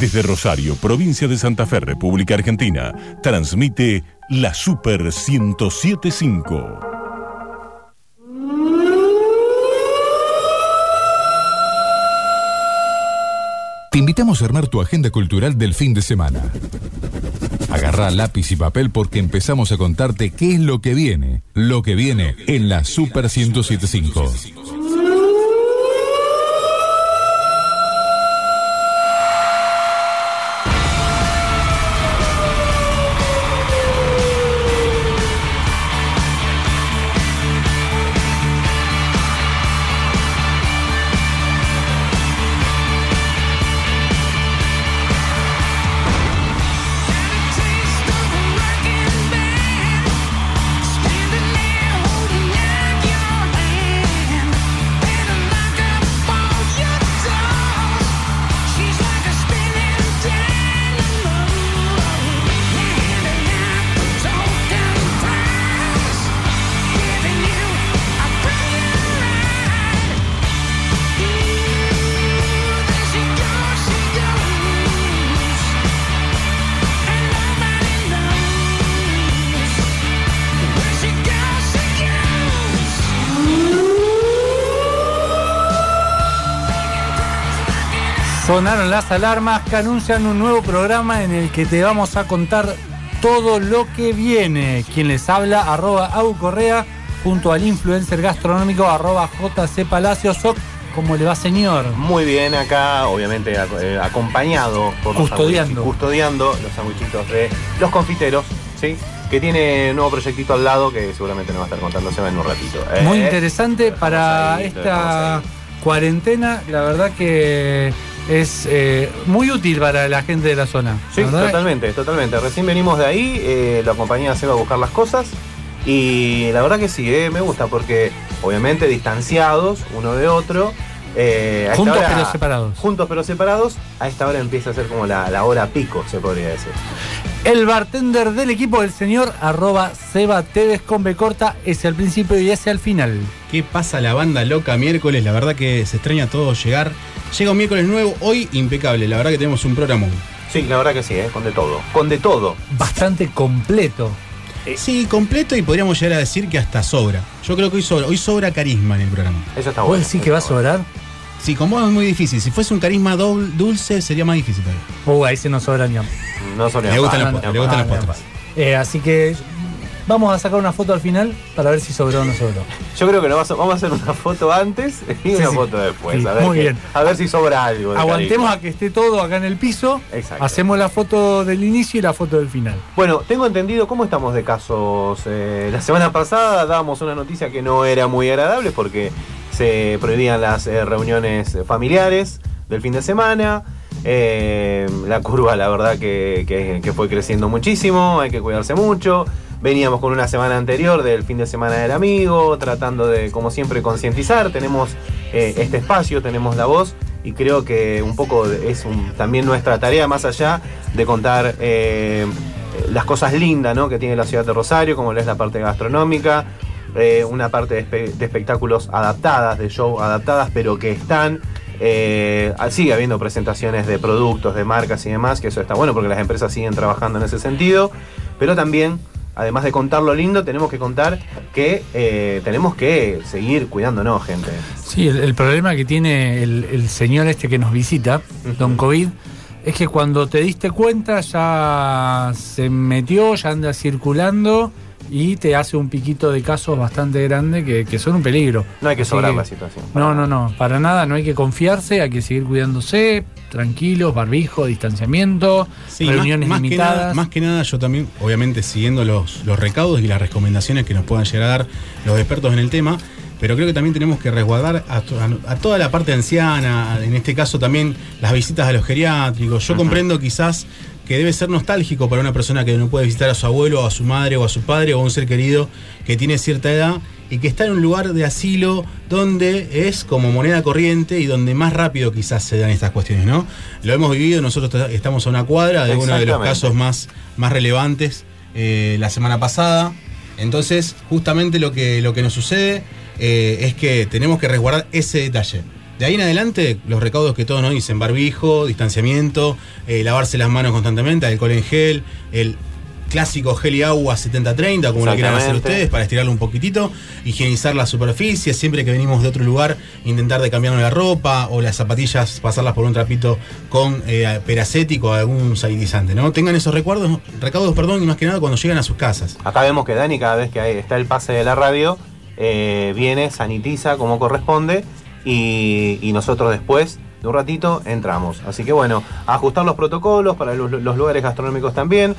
Desde Rosario, provincia de Santa Fe, República Argentina, transmite la Super 1075. Te invitamos a armar tu agenda cultural del fin de semana. Agarra lápiz y papel porque empezamos a contarte qué es lo que viene. Lo que viene en la Super 1075. Las alarmas que anuncian un nuevo programa en el que te vamos a contar todo lo que viene. Quien les habla, arroba Au Correa, junto al influencer gastronómico, arroba JC Palacios. ¿Cómo le va, señor? Muy bien, acá, obviamente, ac- eh, acompañado por los Custodiando. sandwichi- custodiando los sandwichitos de los confiteros, ¿sí? Que tiene un nuevo proyectito al lado que seguramente nos va a estar contando Seba en un ratito. ¿eh? Muy interesante para ahí, esta cuarentena. La verdad que es eh, muy útil para la gente de la zona. Sí, La verdad, totalmente, totalmente. Recién venimos de ahí, eh, lo acompañé a Seba a buscar las cosas. Y la verdad que sí, eh, me gusta porque obviamente distanciados uno de otro. eh, Juntos hora- pero separados. Juntos pero separados, a esta hora empieza a ser como la, la hora pico, se podría decir. El bartender del equipo, el señor arroba Seba Tevez con B corta, es al principio y ese al final. ¿Qué pasa la banda loca miércoles? La verdad que se extraña todo llegar. Llega un miércoles nuevo, hoy impecable. La verdad que tenemos un programa. Sí, la verdad que sí, eh, con de todo. Con de todo. Bastante completo. Sí, completo y podríamos llegar a decir que hasta sobra. Yo creo que hoy sobra, hoy sobra carisma en el programa. Eso está ¿Vos bueno. decís que va a sobrar? Sí, con vos es muy difícil. Si fuese un carisma doble- dulce sería más difícil todavía. Uh, ahí se nos sobraña. No son Le gustan no, las no, postres, le gustan las no, postres. Eh, así que vamos a sacar una foto al final para ver si sobró o no sobró. Yo creo que a- vamos a hacer una foto antes y una sí. foto después. Sí, a ver muy bien. A ver si sobra algo. Aguantemos carisma. a que esté todo acá en el piso. Exacto. Hacemos la foto del inicio y la foto del final. Bueno, tengo entendido cómo estamos de casos. Eh, la semana pasada dábamos una noticia que no era muy agradable porque se prohibían las eh, reuniones familiares del fin de semana. Eh, la curva, la verdad, que, que- fue creciendo muchísimo. Hay que cuidarse mucho. Veníamos con una semana anterior del fin de semana del amigo, tratando de, como siempre, concientizar. Tenemos eh, este espacio, tenemos la voz y creo que un poco es también nuestra tarea, más allá de contar las cosas lindas ¿no? que tiene la ciudad de Rosario, como es la parte gastronómica, eh, una parte de, espe- de espectáculos adaptadas, de show adaptadas, pero que están. eh, sigue habiendo presentaciones de productos, de marcas y demás, que eso está bueno porque las empresas siguen trabajando en ese sentido, pero también además de contar lo lindo, tenemos que contar que eh, tenemos que seguir cuidándonos, gente. Sí, el, el problema que tiene el, el señor este que nos visita, Don COVID, es que cuando te diste cuenta ya se metió, ya anda circulando y te hace un piquito de casos bastante grande que, que son un peligro. No hay que Así sobrar la situación. No, no, no, para nada, no hay que confiarse, hay que seguir cuidándose, tranquilos, barbijo, distanciamiento, Sí, más- reuniones más, que limitadas. nada, más que nada, yo también, obviamente, siguiendo los, los recaudos y las recomendaciones que nos puedan llegar a dar los expertos en el tema, pero creo que también tenemos que resguardar a, to- a- a toda la parte anciana, en este caso también las visitas a los geriátricos. Yo comprendo quizás que debe ser nostálgico para una persona que no puede visitar a su abuelo, o a su madre, o a su padre, o a un ser querido que tiene cierta edad y que está en un lugar de asilo donde es como moneda corriente y donde más rápido quizás se dan estas cuestiones, ¿no? Lo hemos vivido, nosotros estamos a una cuadra de uno de los casos más, más relevantes eh, la semana pasada. Entonces, justamente lo que, lo que nos sucede eh, es que tenemos que resguardar ese detalle. De ahí en adelante, los recaudos que todos nos dicen, barbijo, distanciamiento, eh, lavarse las manos constantemente, alcohol en gel, el clásico gel y agua 70-30, como lo quieran hacer ustedes, para estirarlo un poquitito, higienizar la superficie, siempre que venimos de otro lugar, intentar de cambiarnos la ropa o las zapatillas, pasarlas por un trapito con eh, peracético o algún sanitizante, ¿no? Tengan esos recuerdos, recaudos, perdón, y más que nada cuando llegan a sus casas. Acá vemos que Dani, cada vez que hay- está el pase de la radio, eh, viene, sanitiza como corresponde y, y nosotros después de un ratito entramos. Así que bueno, ajustar los protocolos para los, los lugares gastronómicos también.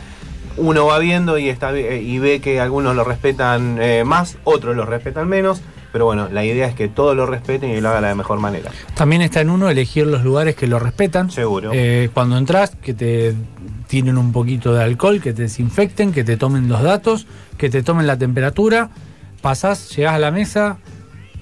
Uno va viendo y, está, y ve que algunos lo respetan eh, más, otros lo respetan menos. Pero bueno, la idea es que todos lo respeten y lo hagan de la mejor manera. También está en uno elegir los lugares que lo respetan. Seguro. Eh, cuando entras, que te tienen un poquito de alcohol, que te desinfecten, que te tomen los datos, que te tomen la temperatura. Pasás, llegás a la mesa,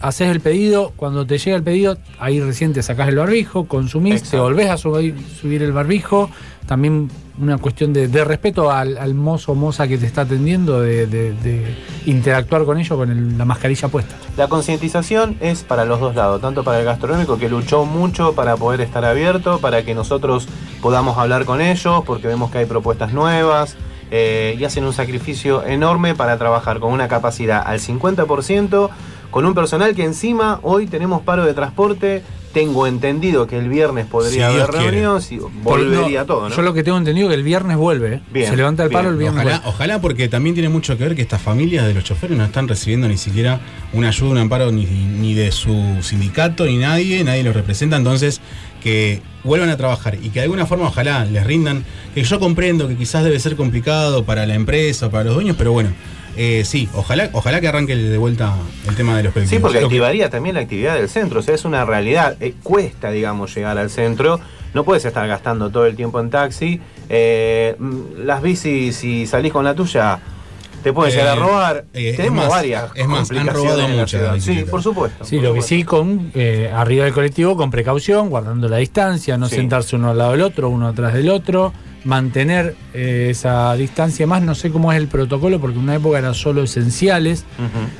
haces el pedido. Cuando te llega el pedido, ahí recién te sacás el barbijo, consumís, Exacto. te volvés a subir, subir el barbijo. También una cuestión de, de respeto al, al mozo o moza que te está atendiendo, de, de- de interactuar con ellos con el- la mascarilla puesta. La concientización es para los dos lados, tanto para el gastronómico que luchó mucho para poder estar abierto, para que nosotros podamos hablar con ellos, porque vemos que hay propuestas nuevas eh, y hacen un sacrificio enorme para trabajar con una capacidad al 50%, con un personal que encima hoy tenemos paro de transporte. Tengo entendido que el viernes podría Si haber reunión, si volvería No, todo, ¿no? Yo lo que tengo entendido es que el viernes vuelve. ¿eh? Bien, Se levanta el paro bien. el viernes. Ojalá, vuelve. ojalá porque también tiene mucho que ver que estas familias de los choferes no están recibiendo ni siquiera una ayuda, un amparo ni, ni de su sindicato, ni nadie, nadie los representa, entonces que vuelvan a trabajar y que de alguna forma ojalá les rindan, que yo comprendo que quizás debe ser complicado para la empresa, para los dueños, pero bueno, eh, sí, ojalá, ojalá que arranque de vuelta el tema de los colectivos. Sí, porque que- activaría también la actividad del centro, o sea, es una realidad. Eh, cuesta, digamos, llegar al centro. No puedes estar gastando todo el tiempo en taxi. Eh, mm, las bicis, si salís con la tuya, te pueden llegar a Eh, robar. eh, es Tenemos más, varias es más, han robado muchas. Sí, por supuesto. Sí, por lo que supuesto. sí con eh, arriba del colectivo con precaución, guardando la distancia, no Sí. sentarse uno al lado del otro, uno atrás del otro, mantener eh, esa distancia más, no sé cómo es el protocolo, porque en una época era solo esenciales,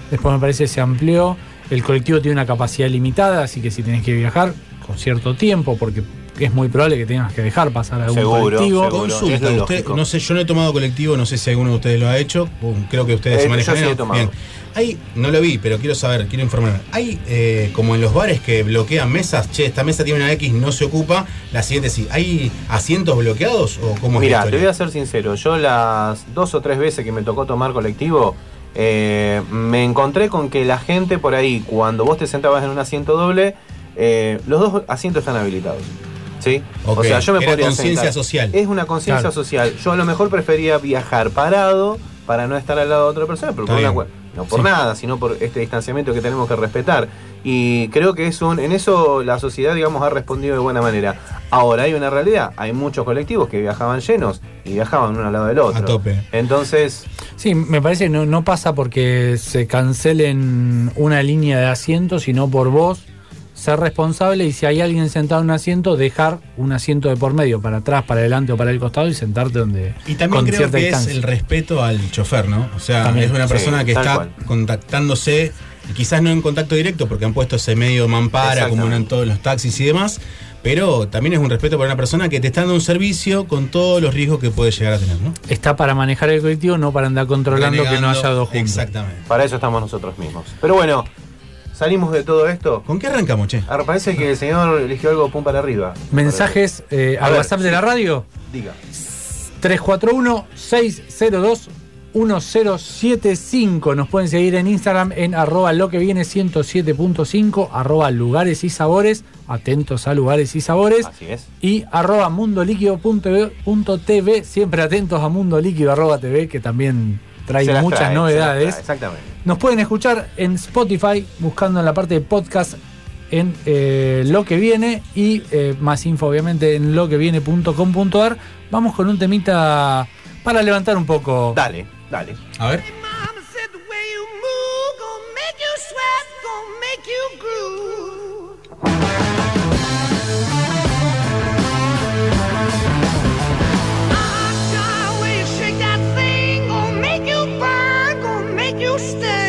después me parece que se amplió, el colectivo tiene una capacidad limitada, así que si tenés que viajar con cierto tiempo, porque es muy probable que tengas que dejar pasar algún Seguro, colectivo. seguro. Consulta, es usted, no sé, yo no he tomado colectivo, no sé si alguno de ustedes lo ha hecho, um, creo que ustedes Eh, se manejan yo sí bien. he tomado. Bien. Hay, no lo vi, pero quiero saber, quiero informarme. Hay eh, como en los bares que bloquean mesas, che, esta mesa tiene una X, no se ocupa, la siguiente sí. ¿Hay asientos bloqueados o cómo es Mira, te voy a ser sincero. Yo las dos o tres veces que me tocó tomar colectivo, eh, me encontré con que la gente por ahí, cuando vos te sentabas en un asiento doble, eh, los dos asientos están habilitados. ¿Sí? O sea, yo me era podría conciencia social. Es una conciencia Claro. social. Yo a lo mejor prefería viajar parado para no estar al lado de otra persona, pero por una no por Sí. nada, sino por este distanciamiento que tenemos que respetar. Y creo que es un, en eso la sociedad, digamos, ha respondido de buena manera. Ahora hay una realidad, hay muchos colectivos que viajaban llenos y viajaban uno al lado del otro. A tope. Entonces, Sí, me parece que no, no pasa porque se cancelen una línea de asientos, sino por vos ser responsable y si hay alguien sentado en un asiento, dejar un asiento de por medio, para atrás, para adelante o para el costado y sentarte donde Y también con creo cierta que distancia. es el respeto al chofer, ¿no? O sea, También. es una Sí, persona que está cual. contactándose, y quizás no en contacto directo, porque han puesto ese medio mampara, como en todos los taxis y demás, pero también es un respeto para una persona que te está dando un servicio con todos los riesgos que puede llegar a tener, ¿no? Está para manejar el colectivo, no para andar controlando que no haya dos juntos. Exactamente. para eso estamos nosotros mismos. Pero bueno, salimos de todo esto. ¿Con qué arrancamos, che? Ahora parece que el señor eligió algo pum para arriba. Mensajes eh, A ver, WhatsApp de la radio. Diga. 341-602-1075. Nos pueden seguir en Instagram en arroba lo que viene 107.5, arroba lugares y sabores, atentos a lugares y sabores, Así es. y arroba mundoliquido.tv, siempre atentos a Mundo Líquido arroba TV, que también trae Se muchas trae, novedades. trae, exactamente. Nos pueden escuchar en Spotify, buscando en la parte de podcast en eh, lo que viene y eh, más info obviamente en loqueviene.com.ar. Vamos con un temita para levantar un poco. Dale, dale. A ver. Mama said the way you move gonna make you sweat, gonna make you groove. Stay.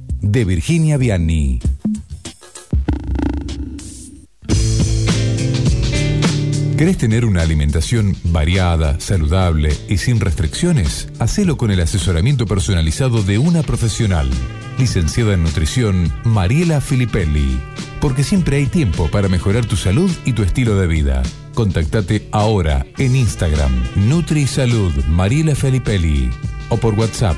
de Virginia Vianney. ¿Querés tener una alimentación variada, saludable y sin restricciones? Hacelo con el asesoramiento personalizado de una profesional. Licenciada en nutrición, Mariela Filippelli. Porque siempre hay tiempo para mejorar tu salud y tu estilo de vida. Contactate ahora en Instagram, NutriSalud Mariela. O por WhatsApp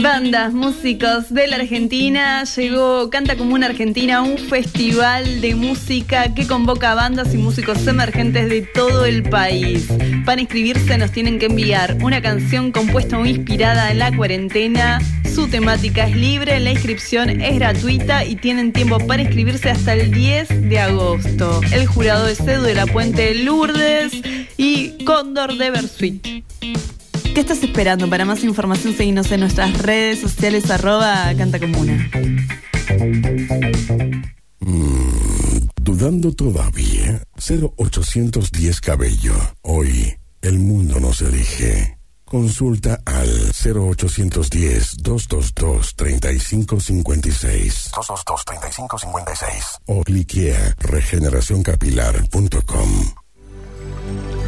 Bandas, músicos de la Argentina, llegó Canta Común Argentina, un festival de música que convoca a bandas y músicos emergentes de todo el país. Para inscribirse nos tienen que enviar una canción compuesta o inspirada en la cuarentena. Su temática es libre, la inscripción es gratuita y tienen tiempo para inscribirse hasta el 10 de agosto. El jurado es Edu de la Puente Lourdes y Cóndor de Bersuit. ¿Qué estás esperando? Para más información, seguinos en nuestras redes sociales, arroba Canta Comuna. ¿Dudando todavía? 0810 Cabello. Hoy, el mundo nos elige. Consulta al 0810-222-3556. 222-3556. O cliquea regeneracioncapilar.com.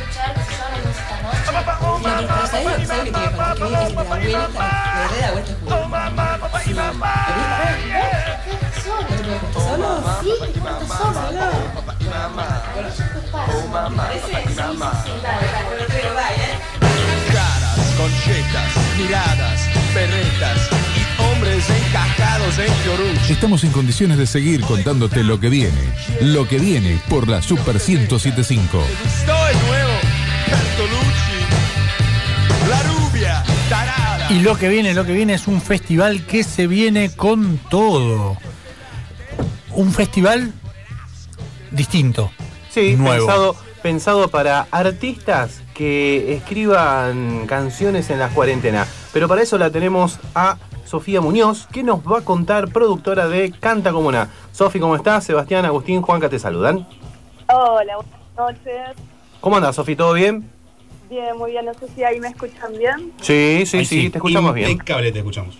Caras, conchetas, miradas, perretas y hombres encajados en fiorucci. Estamos en condiciones de seguir contándote lo que viene. Lo que viene por la Super 1075. Y lo que viene, lo que viene es un festival que se viene con todo. Un festival distinto. Sí, Nuevo. pensado, pensado para artistas que escriban canciones en las cuarentenas. Pero para eso la tenemos a Sofía Muñoz, que nos va a contar, productora de Canta Comuna. Sofi, ¿cómo estás? Sebastián, Agustín, Juanca te saludan. Hola, buenas noches. ¿Cómo andas, Sofi? ¿Todo bien? Bien, muy bien. No sé si ahí me escuchan bien. Sí, sí, sí, te escuchamos bien. Impecable te escuchamos.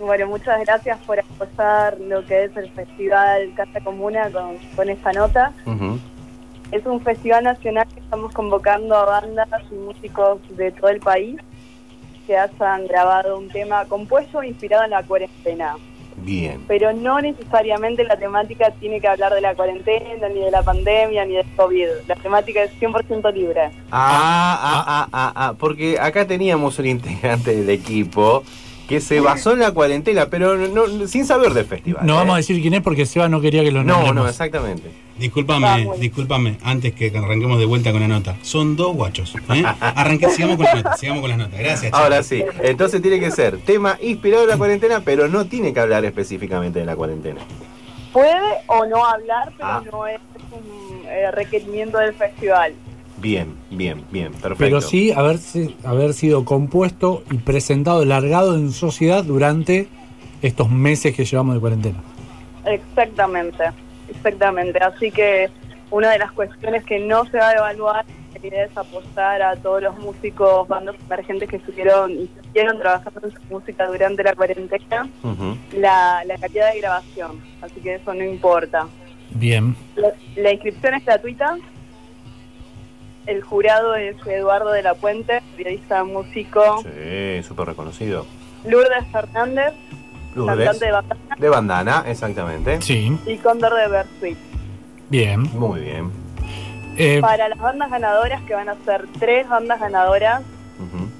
Bueno, muchas gracias por apoyar lo que es el Festival Casa Comuna con, con esta nota. Es un festival nacional que estamos convocando a bandas y músicos de todo el país que hayan grabado un tema compuesto inspirado en la cuarentena. Bien. Pero no necesariamente la temática tiene que hablar de la cuarentena, ni de la pandemia, ni del COVID. La temática es 100% libre. Ah, ah, ah, ah, ah, porque acá teníamos un integrante del equipo que se basó en la cuarentena, pero no, no- sin saber del festival. No ¿eh? vamos a decir quién es porque Seba no quería que lo No, nombremos. no, exactamente. Discúlpame, discúlpame, antes que arranquemos de vuelta con la nota. Son dos guachos. ¿eh? Arranque, sigamos con la nota, sigamos con las notas. Gracias, chicos. Ahora sí, entonces tiene que ser tema inspirado en la cuarentena, pero no tiene que hablar específicamente de la cuarentena. Puede o no hablar, pero Ah. no es un eh, requerimiento del festival. Bien, bien, bien, perfecto. Pero sí haber, haber sido compuesto y presentado, largado en sociedad durante estos meses que llevamos de cuarentena. Exactamente, exactamente. Así que una de las cuestiones que no se va a evaluar es apostar a todos los músicos, bandas emergentes que estuvieron y siguieron trabajando en su música durante la cuarentena, la, la calidad de grabación. Así que eso no importa. Bien. La, la inscripción es gratuita. El jurado es Eduardo de la Puente, periodista, músico. Sí, súper reconocido. Lourdes Fernández, Lourdes. cantante de bandana. De bandana, exactamente. Sí. Y Cóndor de Bersuit. Bien. Muy bien. Eh, Para las bandas ganadoras, que van a ser tres bandas ganadoras,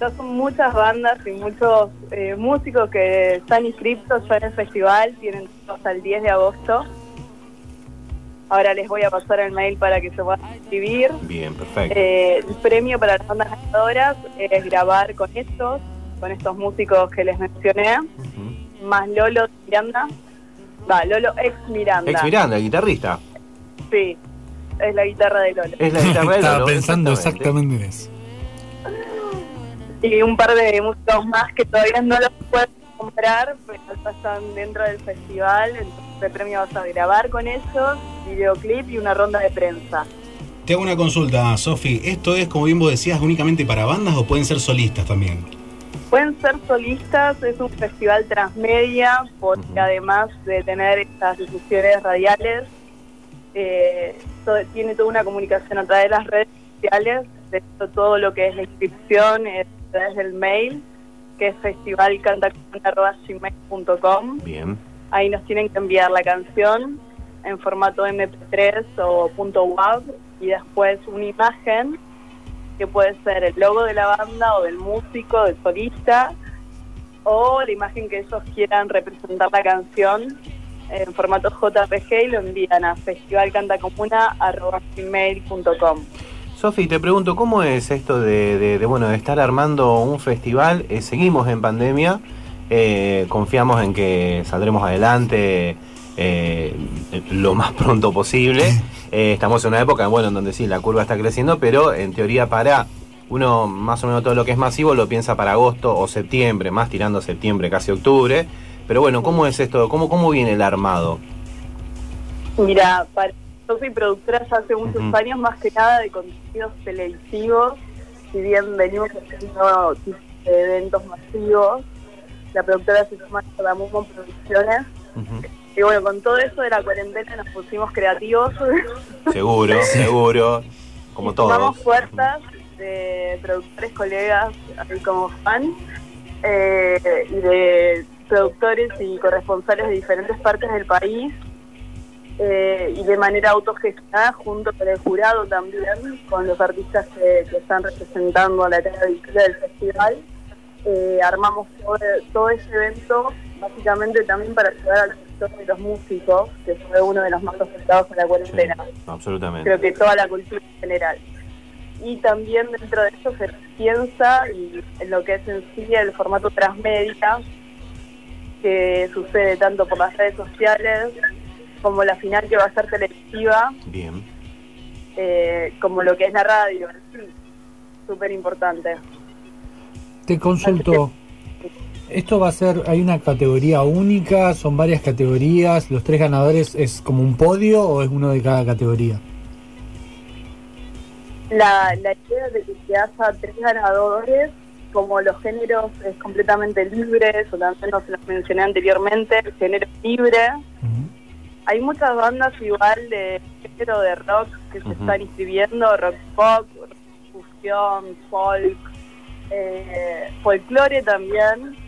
ya son muchas bandas y muchos eh, músicos que están inscritos ya en el festival, tienen hasta el 10 de agosto. Ahora les voy a pasar el mail para que se puedan inscribir. Bien, perfecto. Eh, el premio para las bandas ganadoras es grabar con estos, con estos músicos que les mencioné, más Lolo Miranda. Va, Lolo ex Miranda. Ex Miranda, el guitarrista. Sí. es la guitarra de Lolo. Es la guitarra de Estaba Lolo, pensando exactamente. en eso. Y un par de músicos más que todavía no los puedes comprar, pero ya están dentro del festival. Entonces el premio vas a grabar con ellos, videoclip y una ronda de prensa. Te hago una consulta, Sofi. ¿Esto es, como bien vos decías, únicamente para bandas o pueden ser solistas también? Pueden ser solistas, es un festival transmedia, porque además de tener estas difusiones radiales, eh, tiene toda una comunicación a través de las redes sociales, de hecho todo lo que es la inscripción es a través del mail, que es festivalcantacon.gmail.com. Bien. Ahí nos tienen que enviar la canción en formato MP3 o .wav y después una imagen que puede ser el logo de la banda o del músico, del solista o la imagen que ellos quieran representar la canción en formato JPG y lo envían a festivalcantacomuna.com. Sofi, te pregunto, ¿cómo es esto de, bueno, de estar armando un festival? Eh, seguimos en pandemia, eh, confiamos en que saldremos adelante eh, lo más pronto posible. Eh, estamos en una época, bueno, en donde sí, la curva está creciendo, pero en teoría para uno más o menos todo lo que es masivo lo piensa para agosto o septiembre, más tirando a septiembre, casi octubre. Pero bueno, ¿cómo es esto? ¿Cómo, cómo viene el armado? Mira, para, yo soy productora ya hace muchos años, más que nada de contenidos televisivos. Si bien venimos haciendo tipos de eventos masivos, la productora se llama Cardamomo Producciones. Y bueno, con todo eso de la cuarentena nos pusimos creativos. Seguro, seguro, como Tomamos todos. fuerzas de productores, colegas, así como fan, eh, y de productores y corresponsales de diferentes partes del país, eh, y de manera autogestionada junto con el jurado también, con los artistas que, que están representando a la cara del festival. Eh, armamos todo, todo ese evento básicamente también para ayudar al sector de los músicos, que fue uno de los más afectados por la cuarentena Absolutamente. creo que toda la cultura en general. Y también dentro de eso se piensa y en lo que es en sí el formato transmedia, que sucede tanto por las redes sociales como la final que va a ser televisiva, Bien. eh, como lo que es la radio. en sí. Súper importante. Te consulto. Esto va a ser, hay una categoría única, son varias categorías, los tres ganadores es como un podio o es uno de cada categoría. La, la idea de que se haya tres ganadores, como los géneros es completamente libre, eso también no se los mencioné anteriormente, el género es libre. Hay muchas bandas igual de género de rock que se están inscribiendo, rock pop, rock fusión, folk, eh, folclore también.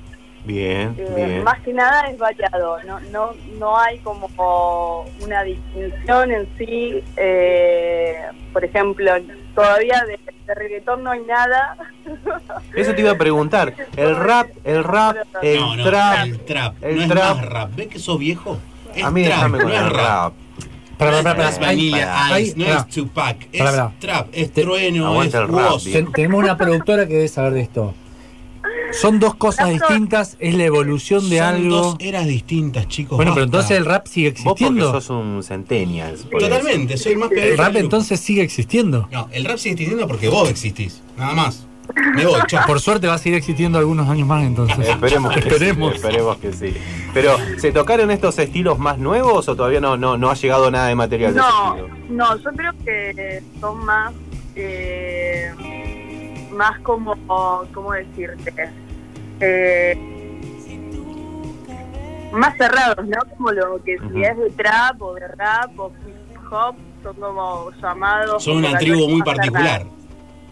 Bien, Eh, bien. Más que nada es variado, no, no, no hay como una distinción en sí. eh, por ejemplo, todavía de, de reggaetón no hay nada. Eso te iba a preguntar. El rap, el rap, el no, no, trap. el trap. el no es trap. más rap. ¿Ves que sos viejo? Es A mí trap, déjame con no es el rap. Para, para, para, no es Vanilla Ice, no es Tupac, es trap, es trueno, es tenemos una productora que debe saber de esto. Son dos cosas distintas, es la evolución de Son algo. dos eras distintas, chicos. Bueno, pero entonces el rap sigue Vos porque existiendo. sos un centennial. eso. Totalmente, soy el más El rap entonces sigue existiendo. No, el rap sigue existiendo porque vos existís, nada más. Me voy, chao. Por suerte va a seguir existiendo algunos años más entonces. Esperemos que Esperemos. sí. Esperemos que sí. Pero, ¿se tocaron estos estilos más nuevos o todavía no, no, no ha llegado nada de material No, no, yo creo que son más, eh, más como, ¿cómo decirte? Eh, más cerrados, ¿no? Como lo que si es de trap o de rap o hip hop, son como llamados. Son una tribu muy particular.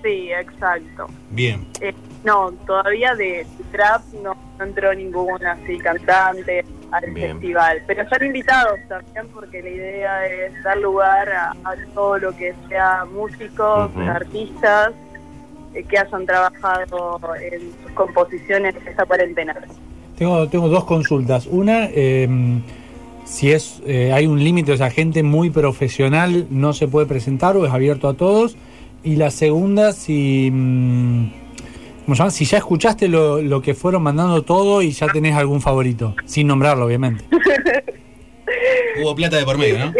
Sí, exacto. Bien. Eh, no, todavía de, trap no, no entró ningún así cantante al Bien. festival, pero están invitados también porque la idea es dar lugar a, a todo lo que sea músicos, artistas que hayan trabajado en sus composiciones esta cuarentena. Tengo, tengo dos consultas. Una, eh, si es eh, hay un límite, o sea, gente muy profesional no se puede presentar o es abierto a todos. Y la segunda, si, mm, ¿cómo se llama? si ya escuchaste lo, lo que fueron mandando todo y ya tenés algún favorito, sin nombrarlo, obviamente. Hubo plata de por medio, ¿no?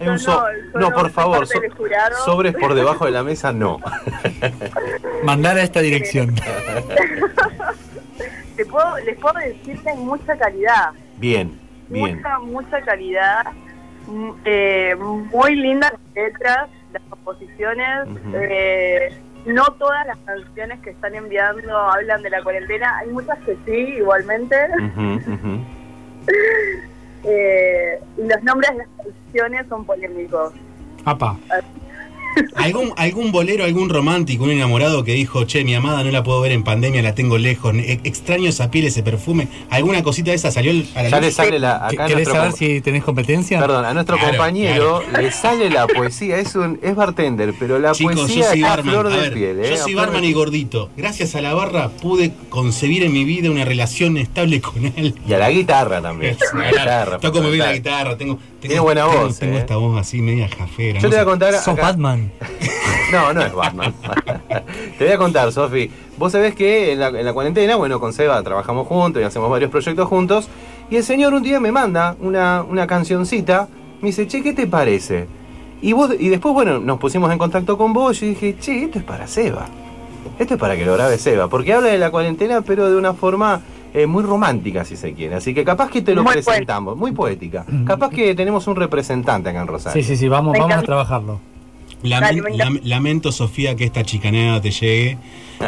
Igual, Hay un Yo so- no, por favor, so- sobres por debajo de la mesa, no. Mandar a esta dirección. Te puedo, les puedo decir que hay mucha calidad. Bien, bien. Mucha, mucha calidad. mm, eh, muy lindas las letras, las composiciones. Eh, no todas las canciones que están enviando hablan de la cuarentena. Hay muchas que sí, igualmente. Eh, y los nombres de las canciones son polémicos. Apa. ¿Algún, algún bolero, algún romántico, un enamorado que dijo, che, mi amada no la puedo ver en pandemia, la tengo lejos, e- extraño esa piel, ese perfume? ¿Alguna cosita de esa salió a la Ya luz? le sale la, acá ¿Querés nuestro saber si tenés competencia? Perdón, a nuestro Claro, compañero le sale la poesía, es un es bartender, pero la Chicos, yo poesía soy está a barman. flor A de ver, piel. ¿eh? yo soy barman y gordito. Gracias a la barra pude concebir en mi vida una relación estable con él. Y a la guitarra también. La guitarra, Toco muy bien la guitarra, tengo Tiene buena tengo- voz, Tengo eh. esta voz así media jafera. Yo no te voy a contar. Sos acá- Batman. No, no es Batman. te voy a contar, Sofi. Vos sabés que en la, en la cuarentena, bueno, con Seba trabajamos juntos y hacemos varios proyectos juntos. Y el señor un día me manda una, una cancioncita. Me dice, che, ¿qué te parece? Y, vos, y después, bueno, nos pusimos en contacto con vos y dije, che, esto es para Seba. Esto es para que lo grabe Seba. Porque habla de la cuarentena, pero de una forma eh, muy romántica, si se quiere. Así que capaz que te lo Muy presentamos. Muy poética. Capaz que tenemos un representante acá en Rosario. Sí, sí, sí, vamos, vamos a trabajarlo. Lamen- Dale, venga. lam- lamento, Sofía, que esta chicanada te llegue.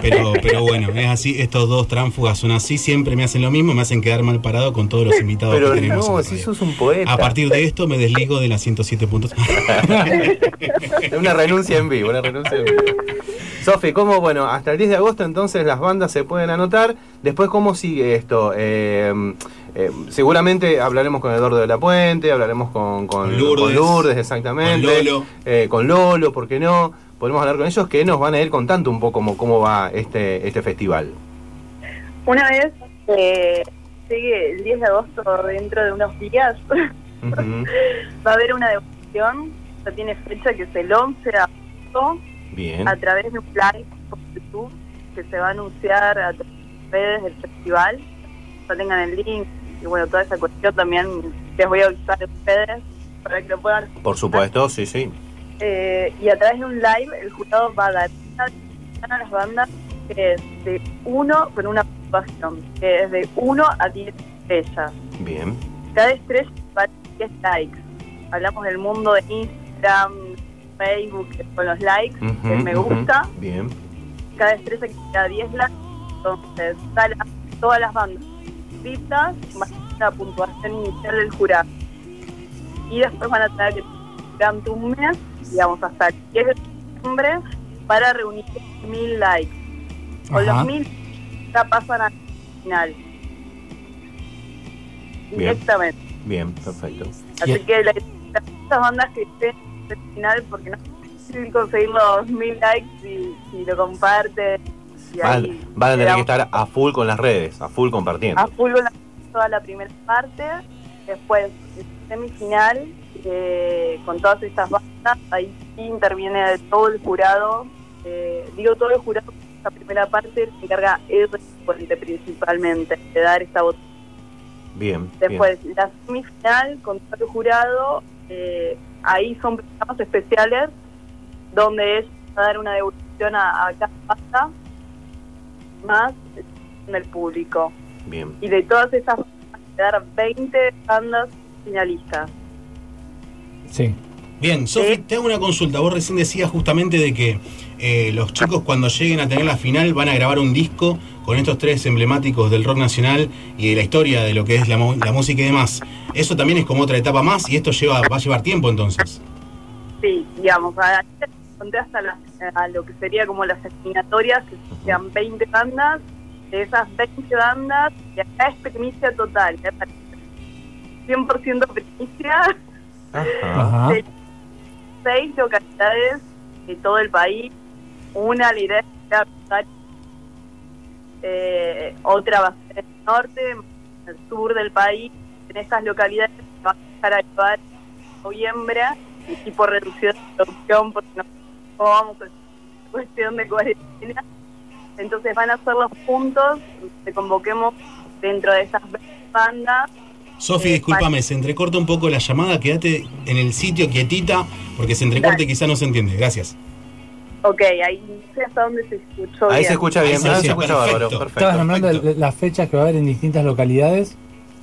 Pero, pero bueno, es así. Estos dos tránfugas son así. Siempre me hacen lo mismo. Me hacen quedar mal parado con todos los invitados Pero que tenemos. en no, si sos un poeta. A partir de esto me desligo de las 107 puntos. Una renuncia en vivo, una renuncia en vivo. Sofi, ¿cómo, bueno, hasta el 10 de agosto entonces las bandas se pueden anotar? Después, ¿cómo sigue esto? Eh, eh, seguramente hablaremos con Eduardo de la Puente, hablaremos con, con, Con Lourdes. con Lourdes, exactamente. Con Lolo. Eh, con Lolo, ¿por qué no? Podemos hablar con ellos que nos van a ir contando un poco cómo, cómo va este, este festival. Una vez eh, llegue el 10 de agosto, dentro de unos días, va a haber una devolución. Ya tiene fecha que es el 11 de agosto. Bien. a través de un live por YouTube que se va a anunciar a través de las redes del festival. Ya tengan el link y bueno, toda esa cuestión también les voy a avisar a ustedes para que lo puedan. Por supuesto, sí, sí. Eh, y a través de un live el jurado va a dar a las bandas que es de 1 con una puntuación, que es de 1 a 10 estrellas. Bien. Cada estrella vale 10 likes. Hablamos del mundo de Instagram, Facebook, con los likes, Ujú, que me gusta Bien. cada estrella que da 10 likes, entonces sale todas las bandas inscritas más la puntuación inicial del jurado. Y después van a tener que durante un mes, digamos hasta el 10 de septiembre, para reunir mil likes. Con Ajá. los mil ya pasan al final. Bien. Directamente. Bien, perfecto. Así Bien. que la, estas bandas que estén al final, porque no es difícil conseguir los mil likes y, y lo comparten. Y Van, ahí van a tener que estar a full con las redes, a full compartiendo. a full con la- toda la primera parte. Después, semifinal, eh, con todas estas bandas, ahí sí interviene todo el jurado. Eh, digo todo el jurado, esta primera parte se encarga el Puente principalmente de dar esta votación. Bien. Después, la semifinal con todo el jurado, eh, ahí son programas especiales donde es a dar una devolución a, a cada banda más del público. bien. Y de todas esas van a quedar 20 bandas finalistas. Sí. Bien, Sofi, te hago una consulta. Vos recién decías justamente de que eh, los chicos cuando lleguen a tener la final van a grabar un disco con estos tres emblemáticos del rock nacional y de la historia de lo que es la, la música y demás. Eso también es como otra etapa más y esto lleva va a llevar tiempo entonces. Sí, digamos, a, conté hasta las- a lo que sería como las eliminatorias, que sean 20 bandas. De esas 20 bandas, y acá es primicia total, ¿eh? 100% primicia. Ajá. De seis localidades de todo el país. Una la idea es que sea Rosario, eh, otra va a ser en el norte, en el sur del país. En estas localidades se va a empezar a llevar en noviembre y tipo reducción de producción porque no, a cuestión de cuarentena. Entonces van a ser los puntos que convoquemos dentro de esas 20 bandas Sofi, discúlpame, se entrecorta un poco la llamada, quédate en el sitio quietita, porque se entrecorta y quizá no se entiende. Gracias. Ok, ahí no sé hasta dónde se escuchó Ahí bien. se escucha bien, Ahí sí, ah, sí, se escucha perfecto. bárbaro. Perfecto. Estabas nombrando las fechas que va a haber en distintas localidades.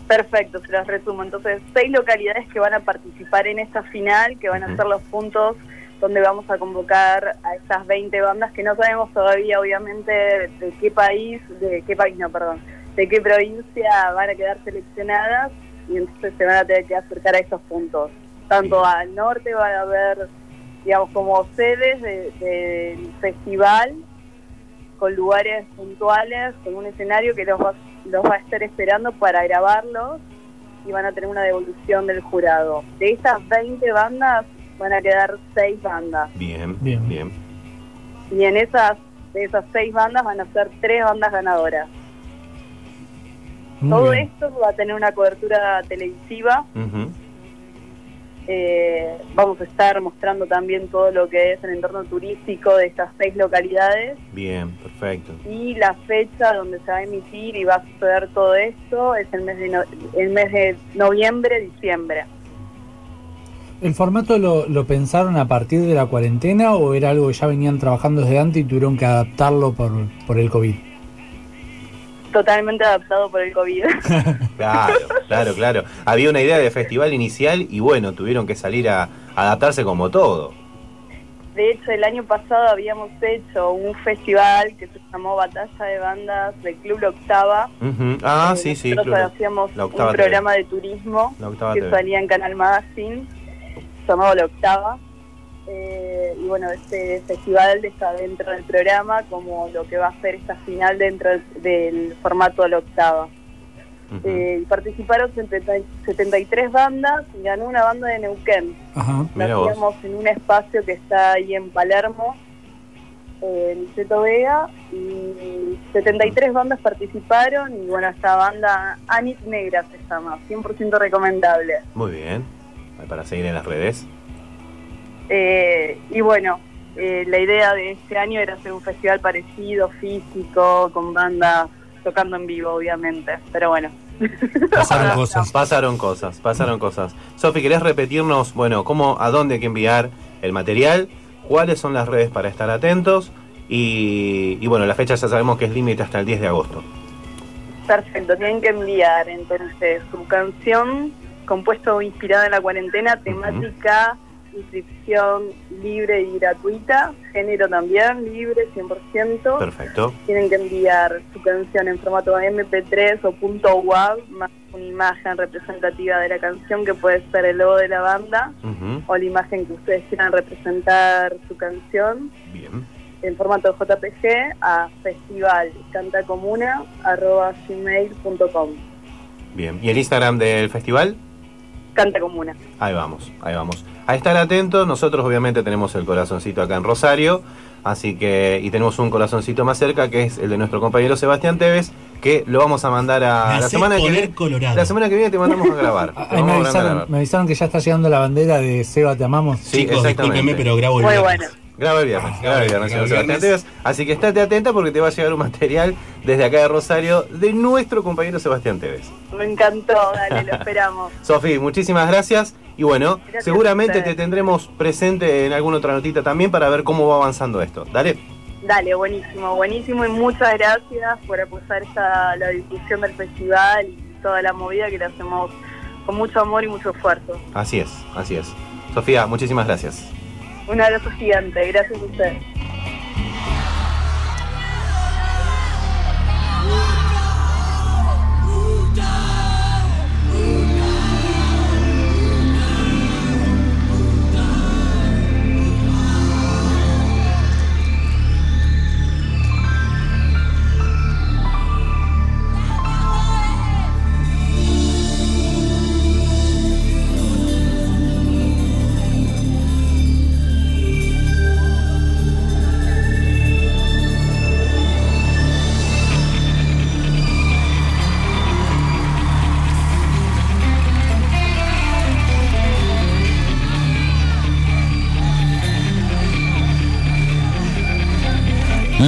Perfecto, se las resumo. Entonces, seis localidades que van a participar en esta final, que van a Ujú. ser los puntos donde vamos a convocar a estas 20 bandas que no sabemos todavía, obviamente, de qué país, de qué país, no, perdón, de qué provincia van a quedar seleccionadas y entonces se van a tener que acercar a estos puntos. Tanto al norte va a haber, digamos, como sedes de- del festival con lugares puntuales, con un escenario que los va, los va a estar esperando para grabarlos y van a tener una devolución del jurado. De estas 20 bandas van a quedar 6 bandas Bien, Bien. bien. y en esas de esas 6 bandas van a ser 3 bandas ganadoras. Muy Todo bien. esto va a tener una cobertura televisiva. Eh, vamos a estar mostrando también todo lo que es el entorno turístico de estas 6 localidades. Bien, perfecto. y la fecha donde se va a emitir y va a suceder todo esto es el mes de, no- el mes de noviembre, diciembre. ¿El formato lo, lo pensaron a partir de la cuarentena o era algo que ya venían trabajando desde antes y tuvieron que adaptarlo por, por el COVID? Totalmente adaptado por el COVID. Claro, claro, claro. Había una idea de festival inicial y bueno, tuvieron que salir a adaptarse como todo. De hecho, el año pasado habíamos hecho un festival que se llamó Batalla de Bandas del Club La Octava. Ah, Eh, sí, sí. Nosotros hacíamos un TV. programa de turismo que TV. salía en Canal Magazine, llamado La Octava. Eh, y bueno, este festival está dentro del programa como lo que va a ser esta final dentro del, formato de La Octava. Ujú. Eh, y participaron 70 73 bandas y ganó una banda de Neuquén. Ajá. En un espacio que está ahí en Palermo, eh, en Niceto Vega, y 73 bandas participaron y bueno, esta banda Anit Negra se llama, 100% recomendable. Muy bien. Para seguir en las redes. Eh, y bueno, eh, la idea de este año era hacer un festival parecido, físico, con bandas tocando en vivo, obviamente, pero bueno. Pasaron cosas. Pasaron cosas, pasaron cosas. Sofi, ¿querés repetirnos, bueno, cómo, a dónde hay que enviar el material? ¿Cuáles son las redes para estar atentos? Y, y bueno, la fecha ya sabemos que es límite hasta el 10 de agosto. Perfecto, tienen que enviar entonces su canción compuesto o inspirada en la cuarentena, temática, inscripción libre y gratuita, género también libre, 100%. Perfecto. Tienen que enviar su canción en formato MP3 o punto .wav, más una imagen representativa de la canción que puede ser el logo de la banda o la imagen que ustedes quieran representar su canción Bien. en formato JPG a festivalcantacomuna.gmail.com Bien. ¿Y el Instagram del festival? Canta Comuna. Ahí vamos, ahí vamos. A estar atentos, nosotros obviamente tenemos el corazoncito acá en Rosario, así que, y tenemos un corazoncito más cerca que es el de nuestro compañero Sebastián Tevez, que lo vamos a mandar a Me la semana que viene. colorado. La semana que viene te mandamos a grabar. Te Ah, me, a avisaron, grabar. me avisaron que ya está llegando la bandera de Seba, te amamos. Sí, Chicos, exactamente. discúlpenme, pero grabo el Muy bueno. Graba el viernes, Ah, graba el viernes. Así que estate atenta porque te va a llegar un material desde acá de Rosario de nuestro compañero Sebastián Tevez. Me encantó, dale, lo esperamos. Sofi, muchísimas gracias. Y bueno, Gracias seguramente te tendremos presente en alguna otra notita también para ver cómo va avanzando esto. Dale. Dale, buenísimo, buenísimo y muchas gracias por apoyar esta, la difusión del festival y toda la movida que la hacemos con mucho amor y mucho esfuerzo. Así es, así es. Sofía, muchísimas gracias. Un abrazo gigante, gracias a ustedes.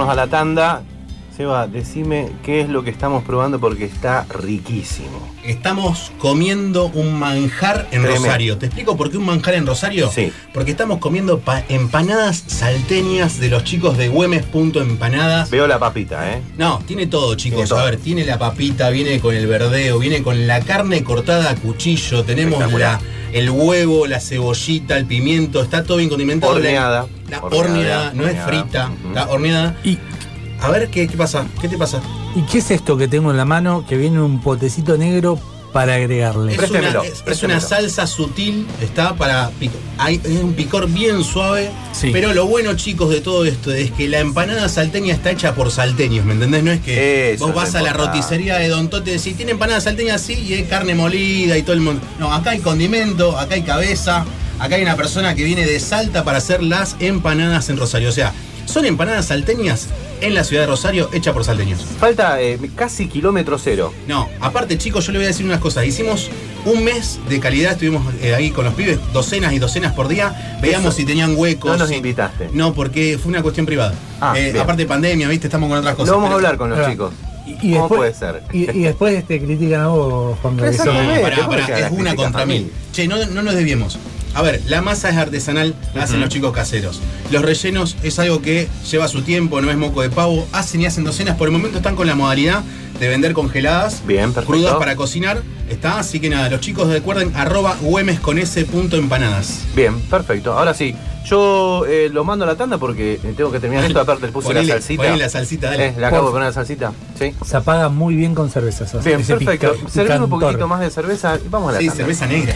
Irnos a la tanda, Seba, decime qué es lo que estamos probando porque está riquísimo. Estamos comiendo un manjar en Tremendo. Rosario. ¿Te explico por qué un manjar en Rosario? Sí. Porque estamos comiendo pa- empanadas salteñas de los chicos de Güemes.empanadas. Veo la papita, ¿eh? No, tiene todo, chicos. Tiene todo. A ver, tiene la papita, viene con el verdeo, viene con la carne cortada a cuchillo, tenemos la. El huevo, la cebollita, el pimiento, está todo bien condimentado. Horneada. La, la Horneada, horneada, no es frita, Ujú. está horneada. Y, A ver, ¿qué, qué pasa? ¿Qué te pasa? ¿Y qué es esto que tengo en la mano que viene un potecito negro para agregarle? Es Préstemelo, una, es- una salsa sutil, está para hay, es un picor bien suave. Sí. Pero lo bueno, chicos, de todo esto es que la empanada salteña está hecha por salteños, ¿me entendés? No es que Eso vos vas a la roticería de Don Tote y decís, tiene empanada salteña así y es carne molida y todo el mundo. No, acá hay condimento, acá hay cabeza, acá hay una persona que viene de Salta para hacer las empanadas en Rosario. O sea, son empanadas salteñas en la ciudad de Rosario hecha por salteños. Falta eh, casi kilómetro cero. No, aparte chicos, yo le voy a decir unas cosas. Hicimos un mes de calidad, estuvimos eh, ahí con los pibes, docenas y docenas por día. Veíamos Eso. si tenían huecos. No nos si- invitaste. No, porque fue una cuestión privada. Ah, Eh, aparte de pandemia, viste, estamos con otras cosas. Lo vamos a hablar con los chicos. Y, y ¿Cómo después, puede ser? Y, y después te critican a vos, Juan Gabriel. No, Exactamente, pará, ¿cómo pará, es una contra mil. Che, no, no nos desviemos. A ver, la masa es artesanal, la hacen los chicos caseros. Los rellenos es algo que lleva su tiempo, no es moco de pavo. Hacen y hacen docenas. Por el momento están con la modalidad de vender congeladas. Bien. Crudas para cocinar. Está, así que nada, los chicos recuerden arroba güemes con ese punto empanadas. Bien, perfecto. Ahora sí, yo eh, lo mando a la tanda porque tengo que terminar esto. Aparte le puse Ponele- la salsita. la salsita, dale. Eh, le acabo de poner la salsita. Sí. Se apaga muy bien con cervezas. así, Bien, perfecto. Servimos un poquito más de cerveza y vamos a la Sí, tanda. cerveza negra.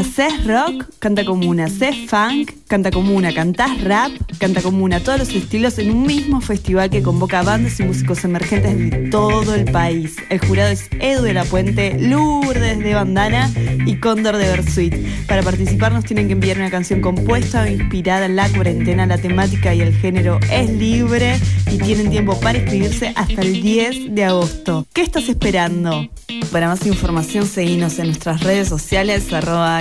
Haces rock, canta como una. Haces funk, canta como una. Cantás rap, canta como una. Todos los estilos en un mismo festival que convoca bandas y músicos emergentes de todo el país. El jurado es Edu de la Puente, Lourdes de Bandana y Cóndor de Versuit. Para participar nos tienen que enviar una canción compuesta o inspirada en la cuarentena. La temática y el género es libre y tienen tiempo para inscribirse hasta el 10 de agosto. ¿Qué estás esperando? Para más información, seguinos en nuestras redes sociales,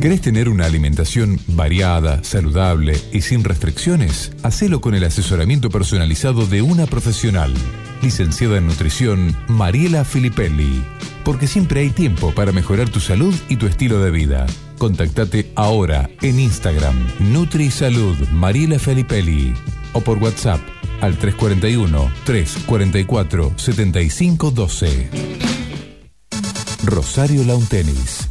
¿Querés tener una alimentación variada, saludable y sin restricciones? Hacelo con el asesoramiento personalizado de una profesional. Licenciada en nutrición, Mariela Filipelli. Porque siempre hay tiempo para mejorar tu salud y tu estilo de vida. Contactate ahora en Instagram, NutriSalud Mariela Filipelli. O por WhatsApp al 341-344-7512. Rosario Lawn Tennis.